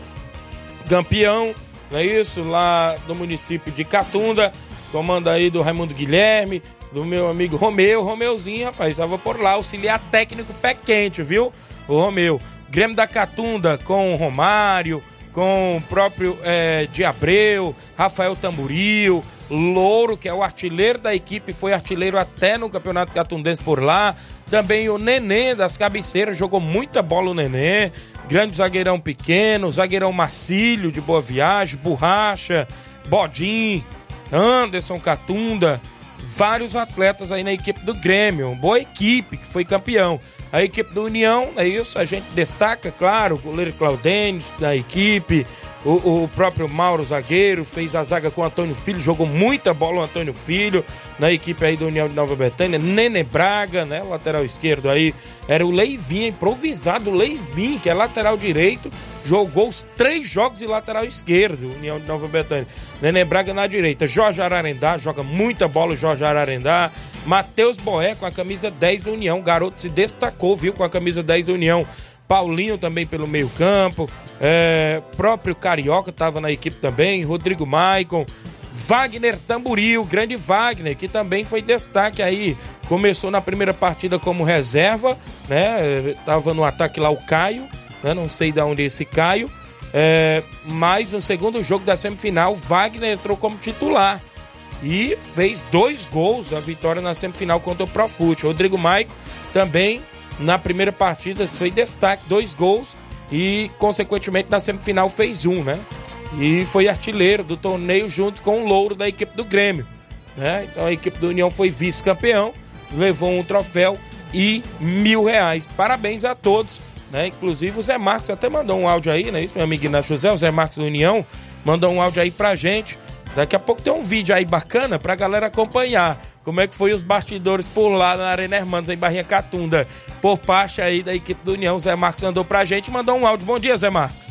campeão, não é isso? Lá do município de Catunda, comando aí do Raimundo Guilherme, do meu amigo Romeu, Romeuzinho, rapaz, estava por lá, auxiliar técnico pé quente, viu? O Romeu. Grêmio da Catunda com o Romário, com o próprio é, Diabreu, Rafael Tamburil, Louro, que é o artilheiro da equipe, foi artilheiro até no Campeonato Catundense por lá. Também o Nenê das cabeceiras, jogou muita bola o Nenê. Grande zagueirão pequeno, zagueirão Marcílio de Boa Viagem, Borracha, Bodim, Anderson Catunda, vários atletas aí na equipe do Grêmio. Boa equipe que foi campeão. A equipe do União, é isso, a gente destaca, claro, o goleiro Claudênis da equipe, o, o, próprio Mauro Zagueiro fez a zaga com o Antônio Filho, jogou muita bola o Antônio Filho na equipe aí do União de Nova Betânia. Nene Braga, né? Lateral esquerdo aí. Era o Leivinho, improvisado Leivinho, que é lateral direito. Jogou os três jogos de lateral esquerdo, União de Nova Betânia. Nene Braga na direita. Jorge Ararendá, joga muita bola o Jorge Ararendá. Matheus Boé com a camisa 10 do União. Garoto se destacou, viu, com a camisa 10 do União. Paulinho também pelo meio-campo. É, próprio Carioca estava na equipe também. Rodrigo Maicon. Wagner Tamburil, grande Wagner, que também foi destaque aí. Começou na primeira partida como reserva, né? Tava no ataque lá o Caio, né? Não sei de onde é esse Caio. É, mas no segundo jogo da semifinal, Wagner entrou como titular e fez dois gols a vitória na semifinal contra o Profute. Rodrigo Maico também na primeira partida foi destaque, dois gols e consequentemente na semifinal fez um, né? E foi artilheiro do torneio junto com o Louro da equipe do Grêmio. né? Então a equipe do União foi vice-campeão, levou um troféu e mil reais. Parabéns a todos, né? Inclusive o Zé Marcos até mandou um áudio aí, né? Isso, meu amigo Inácio José, o Zé Marcos do União, mandou um áudio aí pra gente. Daqui a pouco tem um vídeo aí bacana pra galera acompanhar como é que foi os bastidores por lá na Arena Hermanos, em Barrinha Catunda. Por parte aí da equipe do União, Zé Marcos mandou pra gente mandou um áudio. Bom dia, Zé Marcos.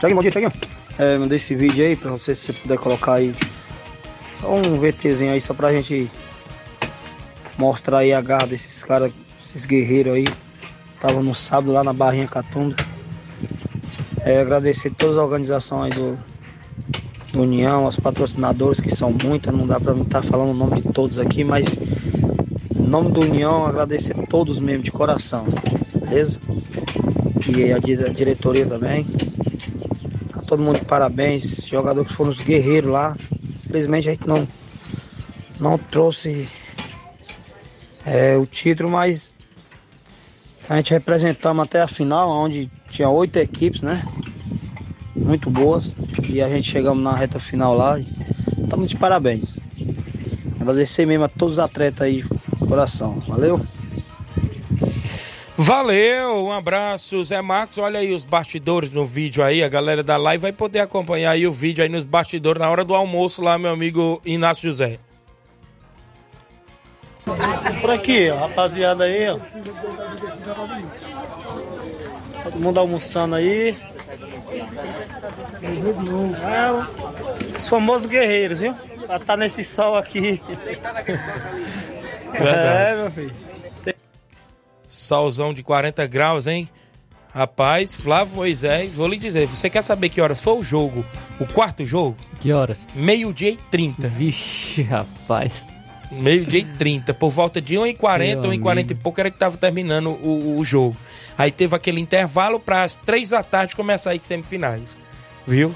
Tiaguinho, bom dia, Tiaguinho. É, mandei esse vídeo aí pra você, se você puder colocar aí. Um VTzinho aí, só pra gente mostrar aí a garra desses caras, esses guerreiros aí. Tava no sábado lá na Barrinha Catunda. É, agradecer todas as organizações do União, aos patrocinadores, que são muitas, não dá pra mim estar falando o nome de todos aqui, mas em nome do União, agradecer a todos mesmo, de coração, beleza? E a diretoria também. Tá todo mundo de parabéns, jogadores que foram os guerreiros lá. Infelizmente a gente não, não trouxe é, o título, mas a gente representamos até a final, onde tinha oito equipes, né? Muito boas. E a gente chegamos na reta final lá estamos de parabéns. Agradecer mesmo a todos os atletas aí, coração. Valeu? Valeu, um abraço, Zé Marcos. Olha aí os bastidores no vídeo aí. A galera da live vai poder acompanhar aí o vídeo aí nos bastidores na hora do almoço lá, meu amigo Inácio José. Por aqui, ó, rapaziada aí, ó. Todo mundo almoçando aí. É, os famosos guerreiros, viu? Pra tá nesse sol aqui. É, meu filho. Solzão de 40 graus, hein? Rapaz, Flávio Moisés, vou lhe dizer, você quer saber que horas foi o jogo? O quarto jogo? Que horas? Meio-dia e 30. Vixe, rapaz. Meio-dia e 30. Por volta de 1h40, Meu 1h40 e pouco era que tava terminando o, o jogo. Aí teve aquele intervalo para as 3 da tarde começar as semifinais. Viu?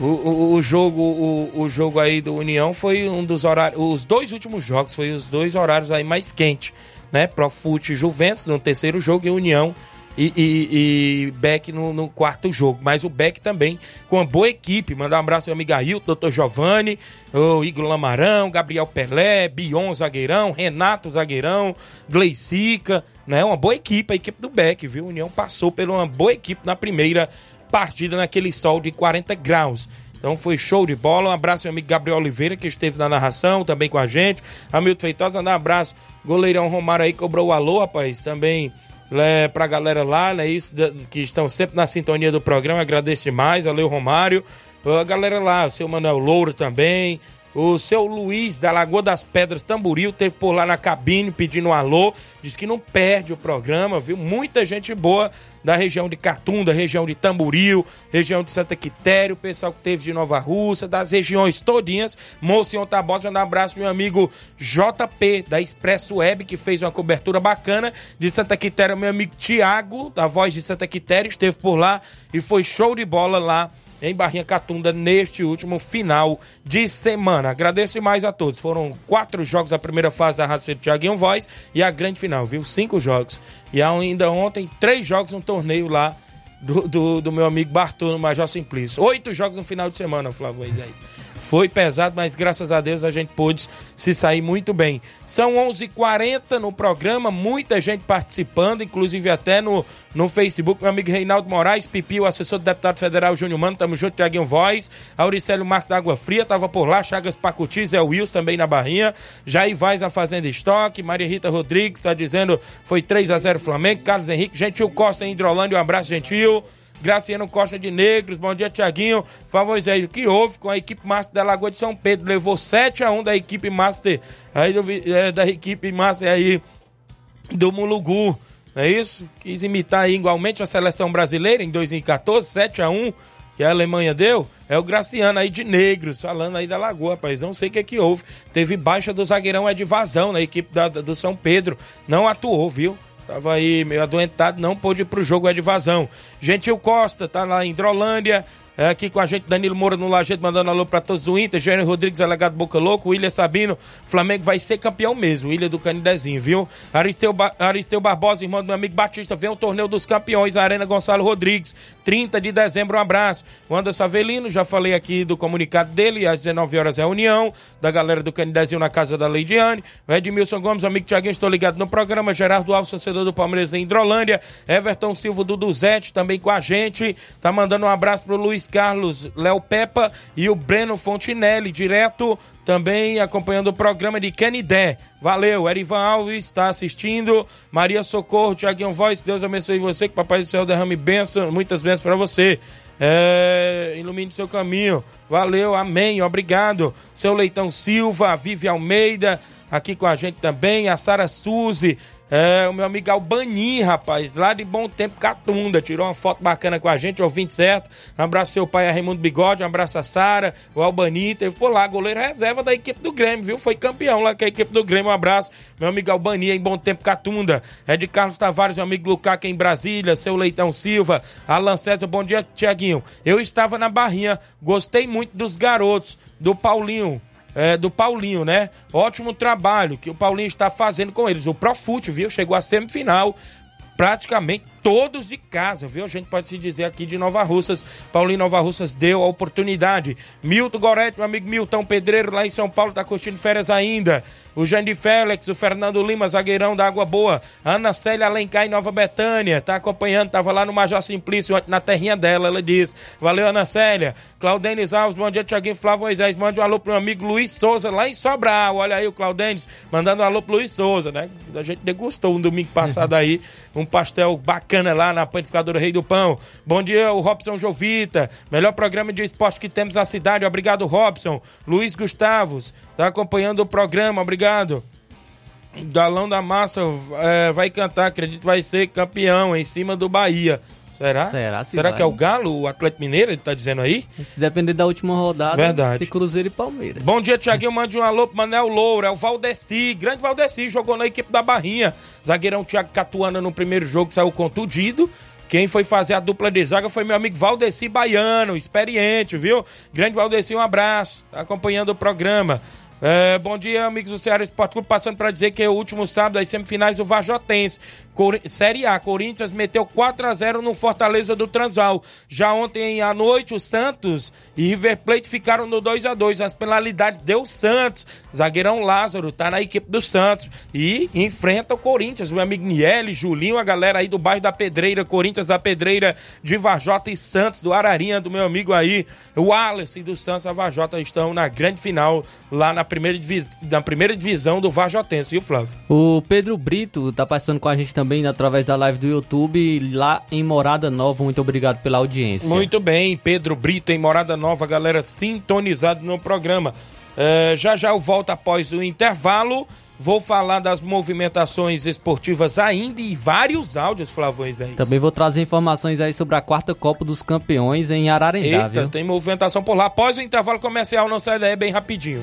O, o, o jogo o, o jogo aí do União foi um dos horários. Os dois últimos jogos foi os dois horários aí mais quentes, né? Profute e Juventus no terceiro jogo e União e, e, e Beck no, no quarto jogo. Mas o Beck também com uma boa equipe. Mandar um abraço ao amigo Ailton, doutor Giovanni, o Igor Lamarão, Gabriel Pelé, Bion Zagueirão, Renato Zagueirão, Gleicica, né? Uma boa equipe, a equipe do Beck, viu? A União passou por uma boa equipe na primeira partida naquele sol de 40 graus. Então foi show de bola. Um abraço ao amigo Gabriel Oliveira, que esteve na narração também com a gente. Hamilton Feitosa, um abraço. Goleirão Romário aí cobrou o alô, rapaz. Também é, pra galera lá, né? Isso, que estão sempre na sintonia do programa. Agradeço demais. Valeu, Romário. A galera lá, o seu Manuel Louro também. O seu Luiz da Lagoa das Pedras Tamboril teve por lá na cabine pedindo um alô. Diz que não perde o programa, viu? Muita gente boa da região de Catunda, região de Tamboril, região de Santa Quitéria, o pessoal que teve de Nova Rússia, das regiões todinhas. Moço em Tabosa, um abraço meu amigo JP da Expresso Web, que fez uma cobertura bacana de Santa Quitéria. Meu amigo Tiago, da Voz de Santa Quitéria, esteve por lá e foi show de bola lá em Barrinha Catunda neste último final de semana. Agradeço mais a todos. Foram quatro jogos da primeira fase da Rádio Cedo Tiaguinho Voz e a grande final, viu? Cinco jogos. E ainda ontem, três jogos no torneio lá do, do, do meu amigo Bartô no Major Simplício. Oito jogos no final de semana, Flávio Moisés. Foi pesado, mas graças a Deus a gente pôde se sair muito bem. São 11:40 h 40 no programa, muita gente participando, inclusive até no, no Facebook. Meu amigo Reinaldo Moraes, Pipi, o assessor do deputado federal Júnior Mano, tamo junto, Tiaguinho Voz. Auricélio Marcos da Água Fria, tava por lá. Chagas Pacuti, Zé Wilson também na Barrinha. Jair Vaz na Fazenda Estoque. Maria Rita Rodrigues tá dizendo foi 3 a 0 Flamengo. Carlos Henrique, Gentil Costa em Hidrolândia, um abraço, Gentil. Graciano Costa de Negros, bom dia, Tiaguinho. Favor, Zé, o que houve com a equipe Master da Lagoa de São Pedro? Levou 7 a 1 da equipe Master, aí, do, é, da equipe Master aí do Mulugu, não é isso? Quis imitar igualmente a seleção brasileira em 2014, 7 a 1 que a Alemanha deu, é o Graciano aí de Negros, falando aí da Lagoa, rapaz. Não sei o que que houve. Teve baixa do zagueirão é de vazão na equipe da, do São Pedro. Não atuou, viu? Tava aí meio adoentado, não pôde ir pro jogo é de vazão. Gentil Costa tá lá em Hidrolândia. É, aqui com a gente, Danilo Moura no Lajeito, mandando alô pra todos do Inter. Gênio Rodrigues, alegado Boca Louco. William Sabino, Flamengo vai ser campeão mesmo. Ilha do Canidezinho, viu? Aristeu, ba Aristeu Barbosa, irmão do meu amigo Batista, vem o torneio dos campeões, Arena Gonçalo Rodrigues, 30 de dezembro. Um abraço. O Anderson Avelino, já falei aqui do comunicado dele, às 19 horas reunião da galera do Canidezinho na casa da Leidiane. O Edmilson Gomes, amigo Tiaguinho, estou ligado no programa. Gerardo Alves, torcedor do Palmeiras em Hidrolândia. Everton Silva do Duzete, também com a gente. Tá mandando um abraço pro Luiz Carlos, Léo Peppa e o Breno Fontinelli, direto também acompanhando o programa de Canidé. Valeu, Erivan Alves está assistindo. Maria Socorro, Tiaguinho Voz, Deus abençoe você, que Papai do Céu derrame bênção, muitas bênçãos para você. É, ilumine seu caminho. Valeu, amém, obrigado. Seu Leitão Silva, Vive Almeida, aqui com a gente também. A Sara Suzy, é, o meu amigo Albani, rapaz, lá de Bom Tempo Catunda, tirou uma foto bacana com a gente, ouvinte certo. Um abraço seu pai, Raimundo Bigode, um abraço a Sara, o Albani, teve por lá, goleiro reserva da equipe do Grêmio, viu? Foi campeão lá com a equipe do Grêmio, um abraço. Meu amigo Albani, em Bom Tempo Catunda. É de Carlos Tavares, meu amigo Lucaca em Brasília, seu Leitão Silva, Alan César, bom dia, Tiaguinho. Eu estava na Barrinha, gostei muito dos garotos, do Paulinho, é, do Paulinho, né? Ótimo trabalho que o Paulinho está fazendo com eles. O Profute, viu? Chegou à semifinal, praticamente todos de casa, viu? A gente pode se dizer aqui de Nova Russas. Paulinho Nova Russas deu a oportunidade. Milton Goretti, meu amigo Milton Pedreiro, lá em São Paulo, tá curtindo férias ainda. O Jandy Félix, o Fernando Lima, zagueirão da Água Boa. Ana Célia Alencar em Nova Betânia, tá acompanhando, tava lá no Major Simplício, na terrinha dela, ela diz. Valeu, Ana Célia. Claudenis Alves, bom dia, Tiaguinho Flávio Moisés. Mande um alô pro meu amigo Luiz Souza, lá em Sobral. Olha aí o Claudenis, mandando um alô pro Luiz Souza, né? A gente degustou um domingo passado aí, um pastel bacana lá na panificadora Rei do Pão. Bom dia, o Robson Jovita. Melhor programa de esporte que temos na cidade. Obrigado, Robson. Luiz Gustavos, tá acompanhando o programa. Obrigado. Galão da Massa é, vai cantar, acredito vai ser campeão em cima do Bahia. Será? Será, se Será vai? que é o Galo, o Atlético Mineiro, ele tá dizendo aí? Se depender da última rodada, Verdade. tem Cruzeiro e Palmeiras. Bom dia, Tiaguinho. Mande um alô pro Manel Loura, é o Valdeci. Grande Valdeci, jogou na equipe da Barrinha. Zagueirão Thiago Catuana no primeiro jogo saiu contundido. Quem foi fazer a dupla de zaga foi meu amigo Valdeci Baiano, experiente, viu? Grande Valdeci, um abraço. Tá acompanhando o programa. É, bom dia, amigos do Ceará Esporte Clube. Passando para dizer que é o último sábado, as semifinais do Vajotense. Série A, Corinthians meteu 4 a 0 no Fortaleza do Transval. Já ontem à noite, o Santos e River Plate ficaram no 2 a 2 As penalidades deu o Santos. Zagueirão Lázaro tá na equipe do Santos e enfrenta o Corinthians. Meu amigo Niele, Julinho, a galera aí do bairro da Pedreira, Corinthians da Pedreira, de Vajota e Santos, do Ararinha, do meu amigo aí, o Wallace do Santos, a Vajota estão na grande final lá na primeira, divi- na primeira divisão do Vajotense, viu, Flávio? O Pedro Brito tá participando com a gente também através da live do YouTube lá em Morada Nova. Muito obrigado pela audiência. Muito bem, Pedro Brito em Morada Nova, galera sintonizado no programa. É, já já eu volto após o intervalo. Vou falar das movimentações esportivas ainda e vários áudios, Flavões, é. Também vou trazer informações aí sobre a quarta Copa dos Campeões em Ararendá, Eita, viu? tem movimentação por lá. Após o intervalo comercial, não sai daí bem rapidinho.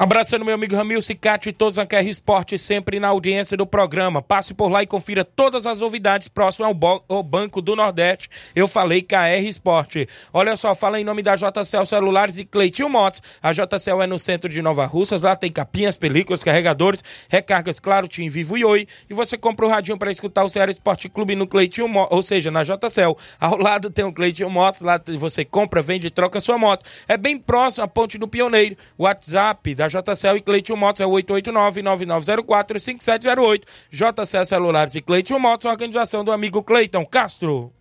Abraçando meu amigo Ramil Cicate e todos a KR Esporte, sempre na audiência do programa. Passe por lá e confira todas as novidades próximas ao, ao Banco do Nordeste. Eu falei KR Esporte. Olha só, fala em nome da JCL Celulares e Cleitinho Motos. A JCL é no centro de Nova Russas. Lá tem capinhas, películas, carregadores, recargas, claro, Tim Vivo e Oi. E você compra o radinho para escutar o Ceará Esporte Clube no Cleitinho Motos, ou seja, na JCL. Ao lado tem o Cleitinho Motos. Lá você compra, vende e troca sua moto. É bem próximo à Ponte do Pioneiro. WhatsApp da JCL e Cleiton Motos é o 889-9904-5708. JCL Celulares e Cleiton Motos, organização do amigo Cleiton Castro.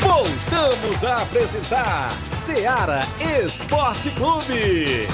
Voltamos a apresentar Seara Esporte Clube.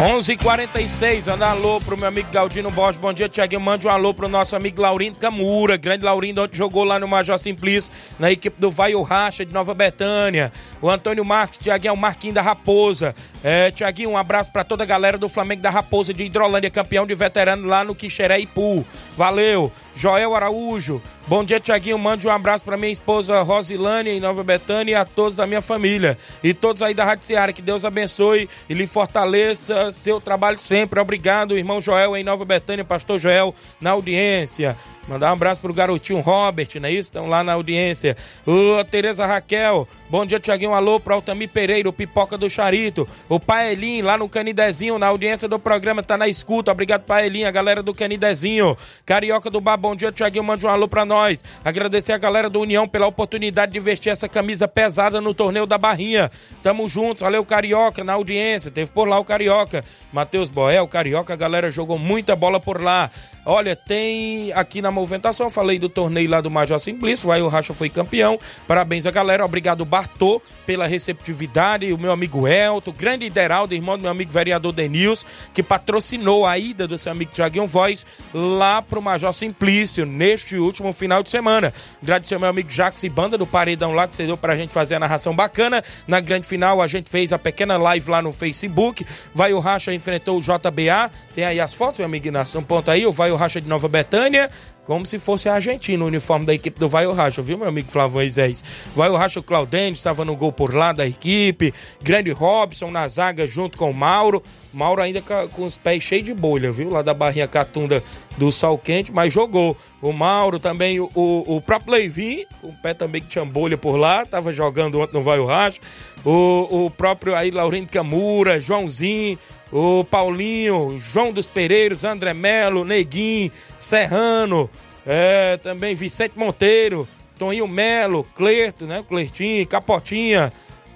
11:46 Manda um alô pro meu amigo Galdino Borges. Bom dia, Tiaguinho. Mande um alô pro nosso amigo Laurindo Camura. Grande Laurindo, ontem jogou lá no Major Simplício, na equipe do Vai o Racha de Nova Betânia. O Antônio Marques, Tiaguinho, o Marquinho da Raposa. É, Tiaguinho, um abraço pra toda a galera do Flamengo da Raposa de Hidrolândia, campeão de veterano lá no Quixeré Ipu. Valeu. Joel Araújo. Bom dia, Tiaguinho. Mande um abraço pra minha esposa Rosilane em Nova Betânia e a todos da minha família. E todos aí da Rádio Seara. Que Deus abençoe e lhe fortaleça seu trabalho sempre. Obrigado, irmão Joel em Nova Betânia, pastor Joel na audiência. Mandar um abraço pro garotinho Robert, não é isso? Estão lá na audiência. Ô, Tereza Raquel. Bom dia, Tiaguinho. Alô pro Altamir Pereira, o Pipoca do Charito. O Paelinho, lá no Canidezinho, na audiência do programa, tá na escuta. Obrigado, Paelinho, a galera do Canidezinho. Carioca do Bar, bom dia, Tiaguinho. Mande um alô pra nós. Agradecer a galera do União pela oportunidade de vestir essa camisa pesada no torneio da Barrinha. Tamo juntos. Valeu, Carioca, na audiência. Teve por lá o Carioca. Matheus Boel, Carioca, a galera jogou muita bola por lá. Olha, tem aqui na movimentação, eu falei do torneio lá do Major Simplício, o Racha foi campeão. Parabéns a galera, obrigado Bartô pela receptividade, o meu amigo Elton, grande Ideraldo, irmão do meu amigo vereador Denils, que patrocinou a ida do seu amigo Tiaguinho Voz lá pro Major Simplício neste último final de semana. Agradecer ao meu amigo Jax e Banda do Paredão lá, que você pra gente fazer a narração bacana. Na grande final a gente fez a pequena live lá no Facebook. Vai o Racha enfrentou o JBA. Tem aí as fotos, meu amigo Inácio, um ponto aí, o Vai o Racha de Nova Betânia, como se fosse a Argentina, o uniforme da equipe do Vai o Racha, viu, meu amigo Flávio Moisés? Vai o Racha, o Claudente estava no gol por lá da equipe, grande Robson na zaga junto com o Mauro. Mauro ainda com os pés cheios de bolha, viu? Lá da barrinha catunda do Sol Quente, mas jogou. O Mauro também, o, o próprio Leivin, o pé também que tinha bolha por lá, tava jogando ontem no Vai o Racha. O, o próprio aí Laurindo Camura, Joãozinho, o Paulinho, João dos Pereiros, André Melo, Neguinho, Serrano, é, também Vicente Monteiro, Toninho Melo, Clerto, né? Clertinho, Capotinha,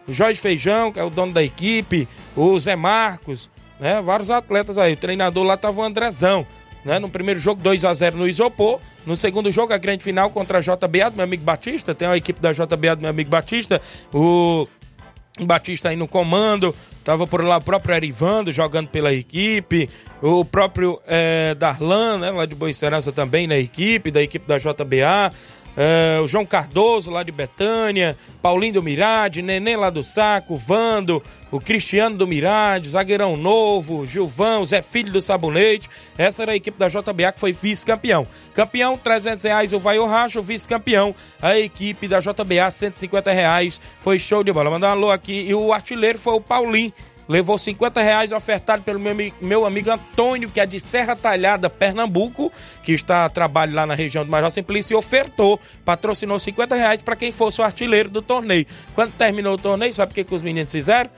Jorge Feijão, que é o dono da equipe, o Zé Marcos, né? Vários atletas aí. O treinador lá tava o Andrezão. Né? No primeiro jogo, 2 a 0 no Isopor. No segundo jogo, a grande final contra a JBA do meu amigo Batista. Tem a equipe da JBA do meu amigo Batista. O Batista aí no comando, tava por lá o próprio Erivando jogando pela equipe, o próprio é, Darlan, né, lá de Boa Esperança também na equipe, da equipe da JBA, é, o João Cardoso lá de Betânia, Paulinho do Mirade, Neném lá do Saco, Vando, o Cristiano do Mirade, Zagueirão Novo, Gilvão, Zé Filho do Sabonete. Essa era a equipe da JBA que foi vice-campeão. Campeão, 300 reais o Vai o Racho, vice-campeão, a equipe da JBA, 150 reais. Foi show de bola. Mandar um alô aqui. E o artilheiro foi o Paulinho levou 50 reais ofertado pelo meu, meu amigo Antônio, que é de Serra Talhada, Pernambuco, que está a trabalho lá na região do Major Simplício, e ofertou, patrocinou 50 reais para quem fosse o artilheiro do torneio. Quando terminou o torneio, sabe o que, que os meninos fizeram?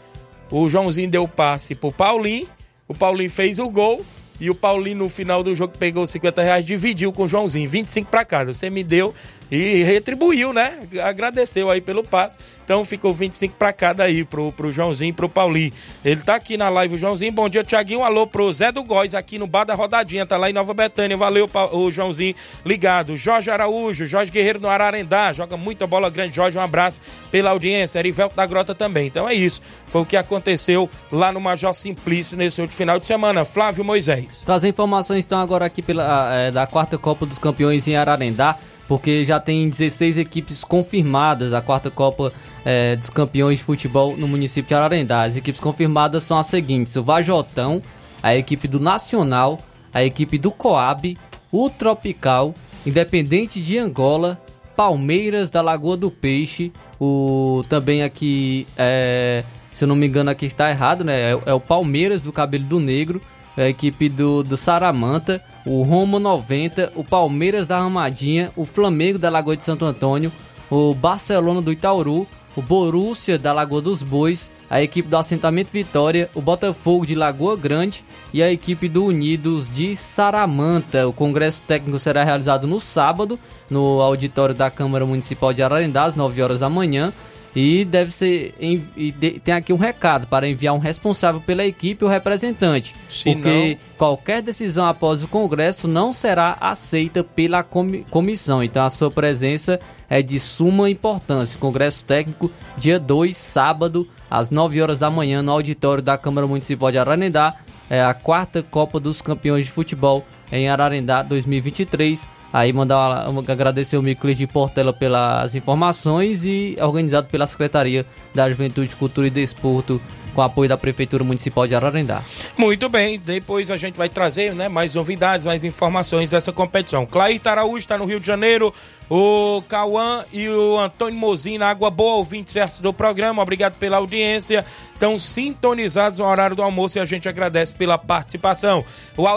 O Joãozinho deu o passe pro Paulinho, o Paulinho fez o gol, e o Paulinho, no final do jogo, pegou 50 reais, dividiu com o Joãozinho, 25 para cada. Você me deu e retribuiu, né? Agradeceu aí pelo passe. Então ficou 25 para cada aí, pro, pro Joãozinho e pro Paulinho. Ele tá aqui na live, o Joãozinho. Bom dia, Tiaguinho. Alô pro Zé do Góis, aqui no Bar da Rodadinha, tá lá em Nova Betânia. Valeu, o Joãozinho ligado. Jorge Araújo, Jorge Guerreiro no Ararendá. Joga muita bola grande, Jorge. Um abraço pela audiência. Erivelto da Grota também. Então é isso. Foi o que aconteceu lá no Major Simplício nesse último final de semana. Flávio Moisés. Trazer informações então agora aqui pela, é, da quarta Copa dos Campeões em Ararendá porque já tem 16 equipes confirmadas a quarta Copa é, dos Campeões de Futebol no município de Ararendá. As equipes confirmadas são as seguintes: o Vajotão, a equipe do Nacional, a equipe do Coab, o Tropical, Independente de Angola, Palmeiras da Lagoa do Peixe, o também aqui, é, se eu não me engano aqui está errado, né? É, é o Palmeiras do Cabelo do Negro, a equipe do, do Saramanta, o Roma 90, o Palmeiras da Ramadinha, o Flamengo da Lagoa de Santo Antônio, o Barcelona do Itauru, o Borussia da Lagoa dos Bois, a equipe do Assentamento Vitória, o Botafogo de Lagoa Grande e a equipe do Unidos de Saramanta. O congresso técnico será realizado no sábado, no auditório da Câmara Municipal de Ararendá, às 9 horas da manhã. E deve ser. E tem aqui um recado para enviar um responsável pela equipe ou representante. Se porque qualquer decisão após o Congresso não será aceita pela comissão. Então a sua presença é de suma importância. Congresso Técnico, dia 2, sábado, às 9 horas da manhã, no auditório da Câmara Municipal de Ararendá. É a quarta Copa dos Campeões de Futebol em Ararendá 2023. Aí mandar agradecer o Miclis de Portela pelas informações e organizado pela Secretaria da Juventude, Cultura e Desporto com apoio da Prefeitura Municipal de Ararendá. Muito bem, depois a gente vai trazer né, mais novidades, mais informações dessa competição. Clair Araújo está no Rio de Janeiro, o Cauã e o Antônio Mozina, Água Boa, ouvintes certos do programa, obrigado pela audiência, estão sintonizados no horário do almoço e a gente agradece pela participação.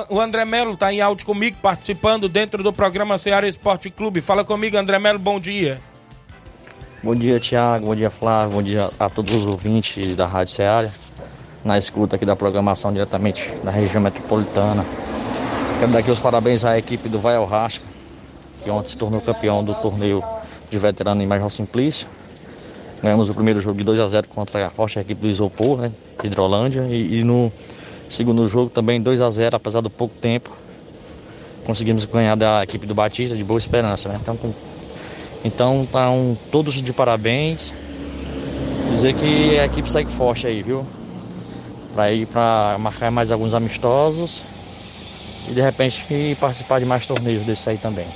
O André Melo está em áudio comigo, participando dentro do programa Ceará Esporte Clube. Fala comigo, André Melo, bom dia. Bom dia, Tiago. Bom dia, Flávio. Bom dia a todos os ouvintes da Rádio Ceará. Na escuta aqui da programação diretamente da região metropolitana. Quero dar aqui os parabéns à equipe do Vai ao Rasca, que ontem se tornou campeão do torneio de veterano em Major Simplício. Ganhamos o primeiro jogo de 2 a 0 contra a Rocha, a equipe do Isopor, né, Hidrolândia. E, e no segundo jogo também 2 a 0 apesar do pouco tempo. Conseguimos ganhar da equipe do Batista de Boa Esperança, né? Então, com então estão todos de parabéns. Dizer que a equipe segue forte aí, viu? Para ir para marcar mais alguns amistosos e de repente participar de mais torneios desse aí também.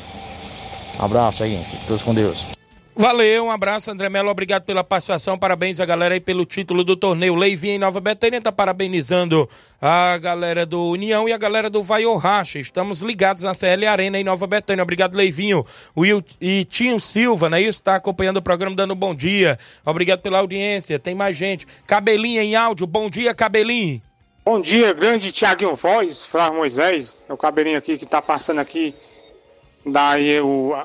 Um abraço, seguinte, todos com Deus. Valeu, um abraço, André Melo. Obrigado pela participação. Parabéns a galera aí pelo título do torneio. Leivinha em Nova Betânia tá parabenizando a galera do União e a galera do Vai Racha. Estamos ligados na CL Arena em Nova Betânia. Obrigado, Leivinho. Will e Tinho Silva, né? Isso está acompanhando o programa, dando um bom dia. Obrigado pela audiência. Tem mais gente. Cabelinha em áudio. Bom dia, Cabelinho. Bom dia, grande Tiaguinho Voz, Flávio Moisés. É o Cabelinho aqui que tá passando aqui. Daí o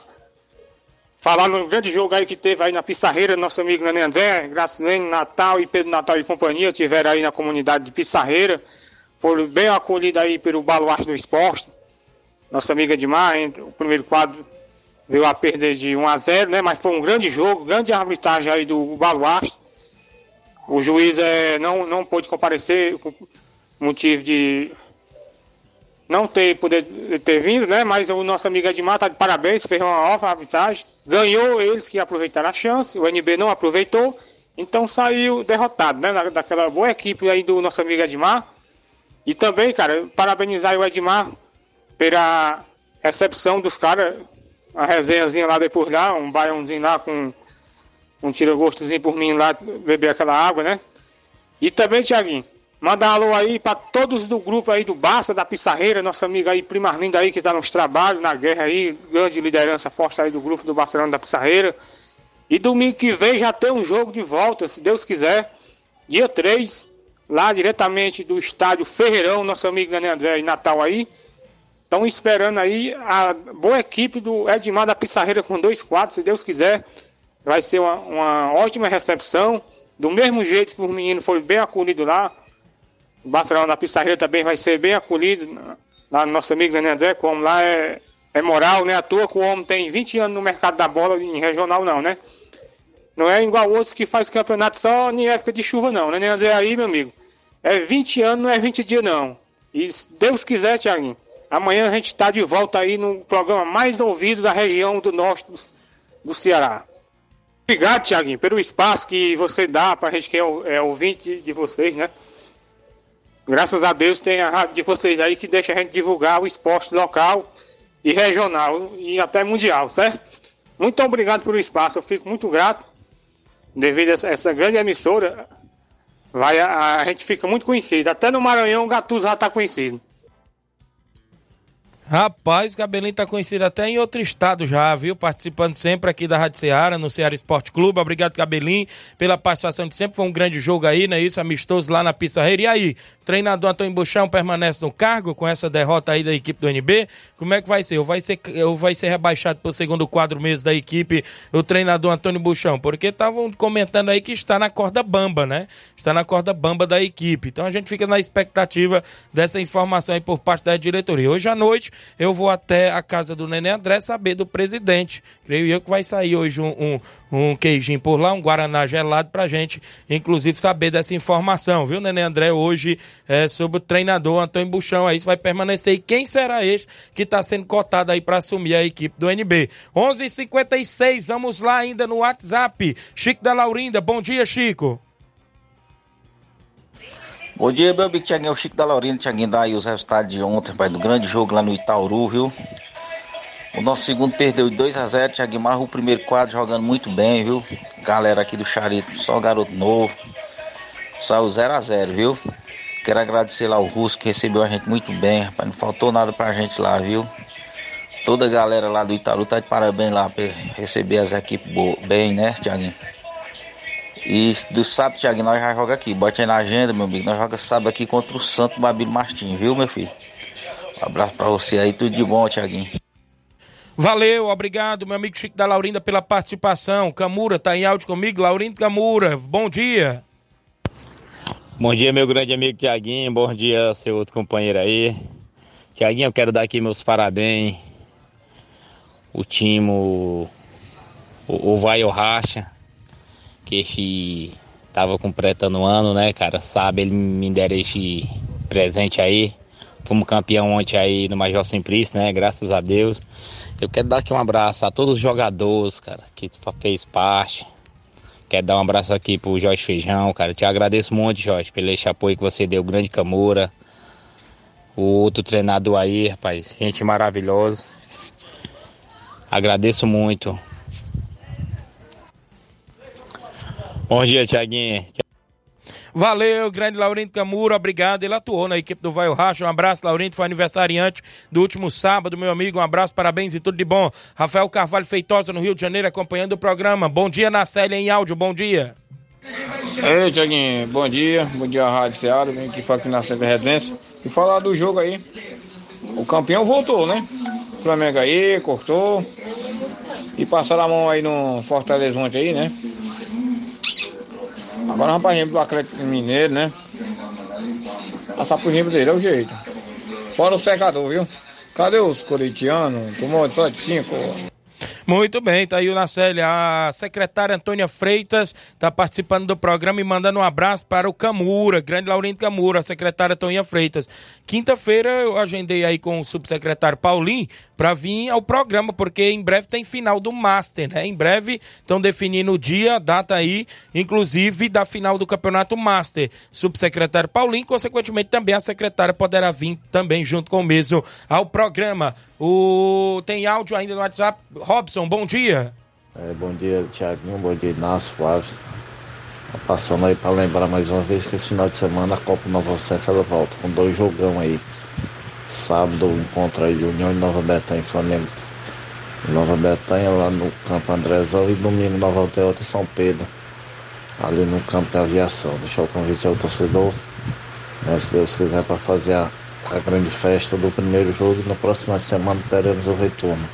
Falar no grande jogo aí que teve aí na Pissarreira, nosso amigo Nenê André, Gracilene, Natal e Pedro Natal e companhia, tiveram aí na comunidade de Pissarreira. Foram bem acolhidos aí pelo baluarte do esporte. Nossa amiga Edmar, o primeiro quadro veio a perder de 1 a 0 né? Mas foi um grande jogo, grande arbitragem aí do baluarte. O juiz é, não, não pôde comparecer por motivo de não ter poder ter vindo, né? Mas o nosso amigo Edmar está de parabéns, fez uma nova arbitragem, ganhou eles que aproveitaram a chance, o NB não aproveitou, então saiu derrotado, né? daquela boa equipe aí do nosso amigo Edmar. E também, cara, parabenizar o Edmar pela recepção dos caras, a resenhazinha lá depois lá, um baiãozinho lá com um tira-gostozinho por mim lá, beber aquela água, né? E também, Tiaguinho, Manda um alô aí para todos do grupo aí do Barça, da Pissarreira, nossa amiga aí, prima Arlinda aí, que tá nos trabalhos, na guerra aí, grande liderança forte aí do grupo do Barcelona da Pissarreira. E domingo que vem já tem um jogo de volta, se Deus quiser, dia 3, lá diretamente do estádio Ferreirão, nosso amigo Daniel André em Natal aí. Estão esperando aí a boa equipe do Edmar da Pissarreira com dois quadros, se Deus quiser. Vai ser uma, uma ótima recepção. Do mesmo jeito que os meninos foram bem acolhidos lá, o Barcelona da Pissarreira também vai ser bem acolhido lá no nosso amigo Daniel André, como lá é, é moral, né? À toa que o homem tem 20 anos no mercado da bola em regional, não, né? Não é igual outros que faz campeonato só em época de chuva, não, né, André? Aí, meu amigo, é 20 anos, não é 20 dias, não. E se Deus quiser, Thiaguinho, amanhã a gente está de volta aí no programa mais ouvido da região do norte do, do Ceará. Obrigado, Thiaguinho, pelo espaço que você dá para a gente que é, é ouvinte de vocês, né? Graças a Deus tem a rádio de vocês aí que deixa a gente divulgar o esporte local e regional e até mundial, certo? Muito obrigado pelo espaço, eu fico muito grato. Devido a essa grande emissora, vai, a, a gente fica muito conhecido. Até no Maranhão o Gatuso já está conhecido. Rapaz, o Cabelinho tá conhecido até em outro estado já, viu? Participando sempre aqui da Rádio Ceará, no Ceará Esporte Clube. Obrigado, Cabelinho, pela participação de sempre. Foi um grande jogo aí, né? Isso, amistoso lá na Pissarreira. E aí, treinador Antônio Buchão permanece no cargo com essa derrota aí da equipe do NB? Como é que vai ser? Ou vai ser, ou vai ser rebaixado pro segundo quadro mês da equipe o treinador Antônio Buchão? Porque estavam comentando aí que está na corda bamba, né? Está na corda bamba da equipe. Então a gente fica na expectativa dessa informação aí por parte da diretoria. Hoje à noite eu vou até a casa do Nenê André saber do presidente. Creio eu que vai sair hoje um, um, um queijinho por lá, um Guaraná gelado pra gente, inclusive, saber dessa informação, viu, Nenê André, hoje é, sobre o treinador Antônio Buchão. Aí isso vai permanecer. E quem será esse que está sendo cotado aí para assumir a equipe do NB? 11:56 h 56 vamos lá ainda no WhatsApp. Chico da Laurinda, bom dia, Chico. Bom dia, meu amigo Tiaguinho, é o Chico da Laurina, Tiaguinho, daí os resultados de ontem, pai, do grande jogo lá no Itauru, viu? O nosso segundo perdeu de 2 a 0 Tiaguinho Marro, o primeiro quadro jogando muito bem, viu? Galera aqui do Charito, só garoto novo. Saiu 0 a 0 viu? Quero agradecer lá o Russo que recebeu a gente muito bem, rapaz. Não faltou nada pra gente lá, viu? Toda a galera lá do Itaú tá de parabéns lá pra receber as equipes bem, né, Tiaguinho? E do sábado, Thiago, nós já joga aqui. Bote aí na agenda, meu amigo. Nós joga sábado aqui contra o Santo Babilo Martins, viu, meu filho? Um abraço pra você aí, tudo de bom, Thiaguinho. Valeu, obrigado, meu amigo Chico da Laurinda, pela participação. Camura tá em áudio comigo. Laurindo Camura, bom dia. Bom dia, meu grande amigo Tiaguinho. Bom dia, seu outro companheiro aí. Tiaguinho, eu quero dar aqui meus parabéns. O time, o, o, o Vai o Racha que este tava completando o ano, né, cara? Sabe, ele me deram este presente aí. Fomos campeão ontem aí no Major Simplício, né? Graças a Deus. Eu quero dar aqui um abraço a todos os jogadores, cara, que fez parte. Quero dar um abraço aqui pro Jorge Feijão, cara. Te agradeço muito, Jorge, pelo esse apoio que você deu, grande Camura. O outro treinador aí, rapaz, gente maravilhosa. Agradeço muito. Bom dia, Tiaguinho. Valeu, grande Laurindo Camuro, obrigado. Ele atuou na equipe do Vai o Racha. Um abraço, Laurindo, foi aniversariante do último sábado, meu amigo. Um abraço, parabéns e tudo de bom. Rafael Carvalho Feitosa, no Rio de Janeiro, acompanhando o programa. Bom dia, na Célia em áudio, bom dia. Ei, Tiaguinho, bom dia. Bom dia, Rádio Seara, vem aqui aqui na Santa Redenção. E falar do jogo aí. O campeão voltou, né? O Flamengo aí, cortou. E passaram a mão aí no Fortaleza ontem aí, né? Agora vamos pra gente do Atlético Mineiro, né? Passar pro gimpo dele, é o jeito. Fora o secador, viu? Cadê os corintianos? Tomou de só de cinco. Muito bem, tá aí o Nacelle. A secretária Antônia Freitas está participando do programa e mandando um abraço para o Camura, grande Laurindo Camura, a secretária Antônia Freitas. Quinta-feira eu agendei aí com o subsecretário Paulinho para vir ao programa, porque em breve tem final do Master, né? Em breve estão definindo o dia, a data aí, inclusive da final do Campeonato Master. Subsecretário Paulinho, consequentemente também a secretária poderá vir também junto com o mesmo ao programa. O... Tem áudio ainda no WhatsApp. Robson, bom dia. É, bom dia, Tiaguinho. Bom dia, Inácio, Flávio. Tá passando aí para lembrar mais uma vez que esse final de semana a Copa Nova Ocessa ela volta com dois jogão aí. Sábado o encontro aí de União de Nova Betânia e Flamengo. Nova Betânia lá no Campo Andrezão e domingo Nova Aldeota e São Pedro. Ali no campo de aviação. Deixar o convite ao torcedor. Né, se Deus quiser para fazer a, a grande festa do primeiro jogo e na próxima semana teremos o retorno.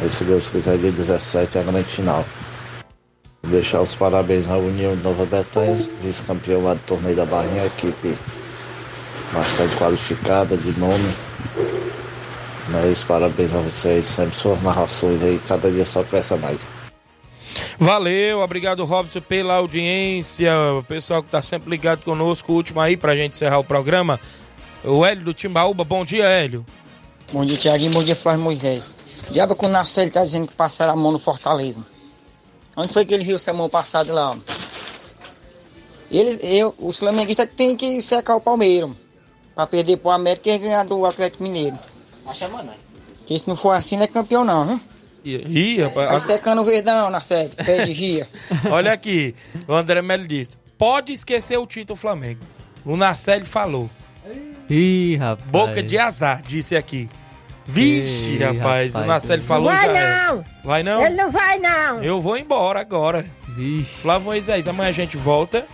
Aí se Deus quiser dia 17 é a grande final. Deixar os parabéns à União de Nova Betânia, vice-campeão lá do torneio da Barrinha, equipe bastante qualificada, de nome. Mas parabéns a vocês, sempre suas narrações aí, cada dia só cresce mais. Valeu, obrigado Robson pela audiência, o pessoal que está sempre ligado conosco, o último aí pra gente encerrar o programa. O Hélio do Timbaúba, bom dia Hélio. Bom dia Tiaguinho, bom dia Flávio Moisés. Diabo com o Narcelo ele tá dizendo que passaram a mão no Fortaleza. Onde foi que ele viu essa mão passada lá? Ele, eu, os flamenguistas tem que secar o Palmeiras. Pra perder pro América e ganhar do Atlético Mineiro. Acha, mano. Que se não for assim, não é campeão não, viu? Ih, rapaz. Tá secando o verdão na série, pé de dia. Olha aqui, o André Melo disse: pode esquecer o título Flamengo. O Narcélio falou. Ih, rapaz. Boca de azar, disse aqui. Vixe, Ei, rapaz, o rapaz, Nacelli Deus. falou vai já. é. não. Vai não? Ele não vai não. Eu vou embora agora. Vixe. Flávio Moisés, amanhã a gente volta.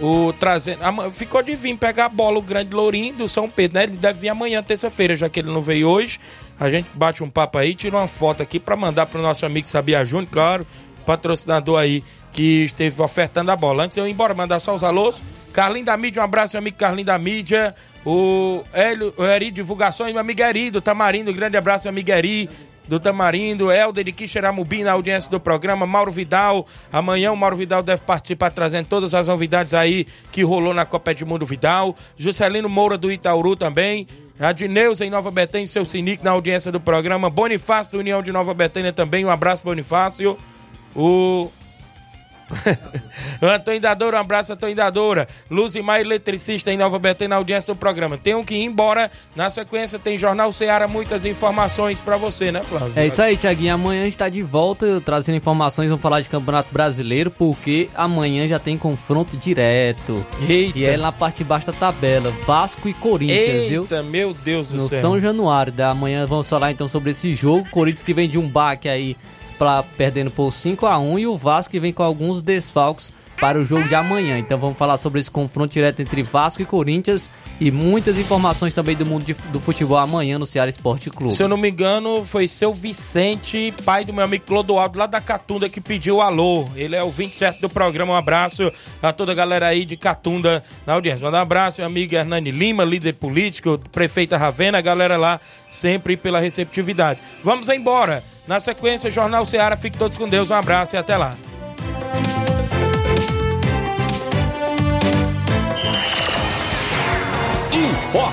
O trazendo. Ficou de vir pegar a bola o grande Lourinho do São Pedro, né? Ele deve vir amanhã, terça-feira, já que ele não veio hoje. A gente bate um papo aí, tira uma foto aqui pra mandar pro nosso amigo Sabia Júnior, claro, patrocinador aí que esteve ofertando a bola. Antes eu ir embora, mandar só os alôs. Carlinho da Mídia, um abraço, meu amigo Carlinho da Mídia. O Hélio, o Eri Divulgações, meu amigo Eri do Tamarindo, grande abraço, meu amigo Eri do Tamarindo, Helder de Quixeramobim na audiência do programa, Mauro Vidal, amanhã o Mauro Vidal deve participar trazendo todas as novidades aí que rolou na Copa Edmundo Vidal, Juscelino Moura do Itauru também, Adneuza em Nova Betânia, seu Sinic na audiência do programa, Bonifácio do União de Nova Betânia também, um abraço Bonifácio, o Antônio Dadora, um abraço, Antônio Dadora. Luzimar, eletricista em Nova Betânia, na audiência do programa. Tenho que ir embora. Na sequência tem Jornal Ceará, muitas informações pra você, né, Flávio? É isso aí, Tiaguinho. Amanhã a gente tá de volta trazendo informações. Vamos falar de Campeonato Brasileiro, porque amanhã já tem confronto direto. Eita. E é na parte de baixo da tabela. Vasco e Corinthians, viu? Eita, meu Deus do No céu. São Januário da manhã vamos falar então sobre esse jogo. Corinthians que vem de um baque aí perdendo por 5 a 1 e o Vasco vem com alguns desfalques para o jogo de amanhã. Então vamos falar sobre esse confronto direto entre Vasco e Corinthians e muitas informações também do mundo de- do futebol amanhã no Ceará Esporte Clube. Se eu não me engano, foi seu Vicente, pai do meu amigo Clodoaldo, lá da Catunda, que pediu alô. Ele é o 27 do programa. Um abraço a toda a galera aí de Catunda na audiência. Um abraço, meu amigo Hernani Lima, líder político, prefeita Ravena, a galera lá, sempre pela receptividade. Vamos embora. Na sequência, Jornal Ceará. Fique todos com Deus. Um abraço e até lá.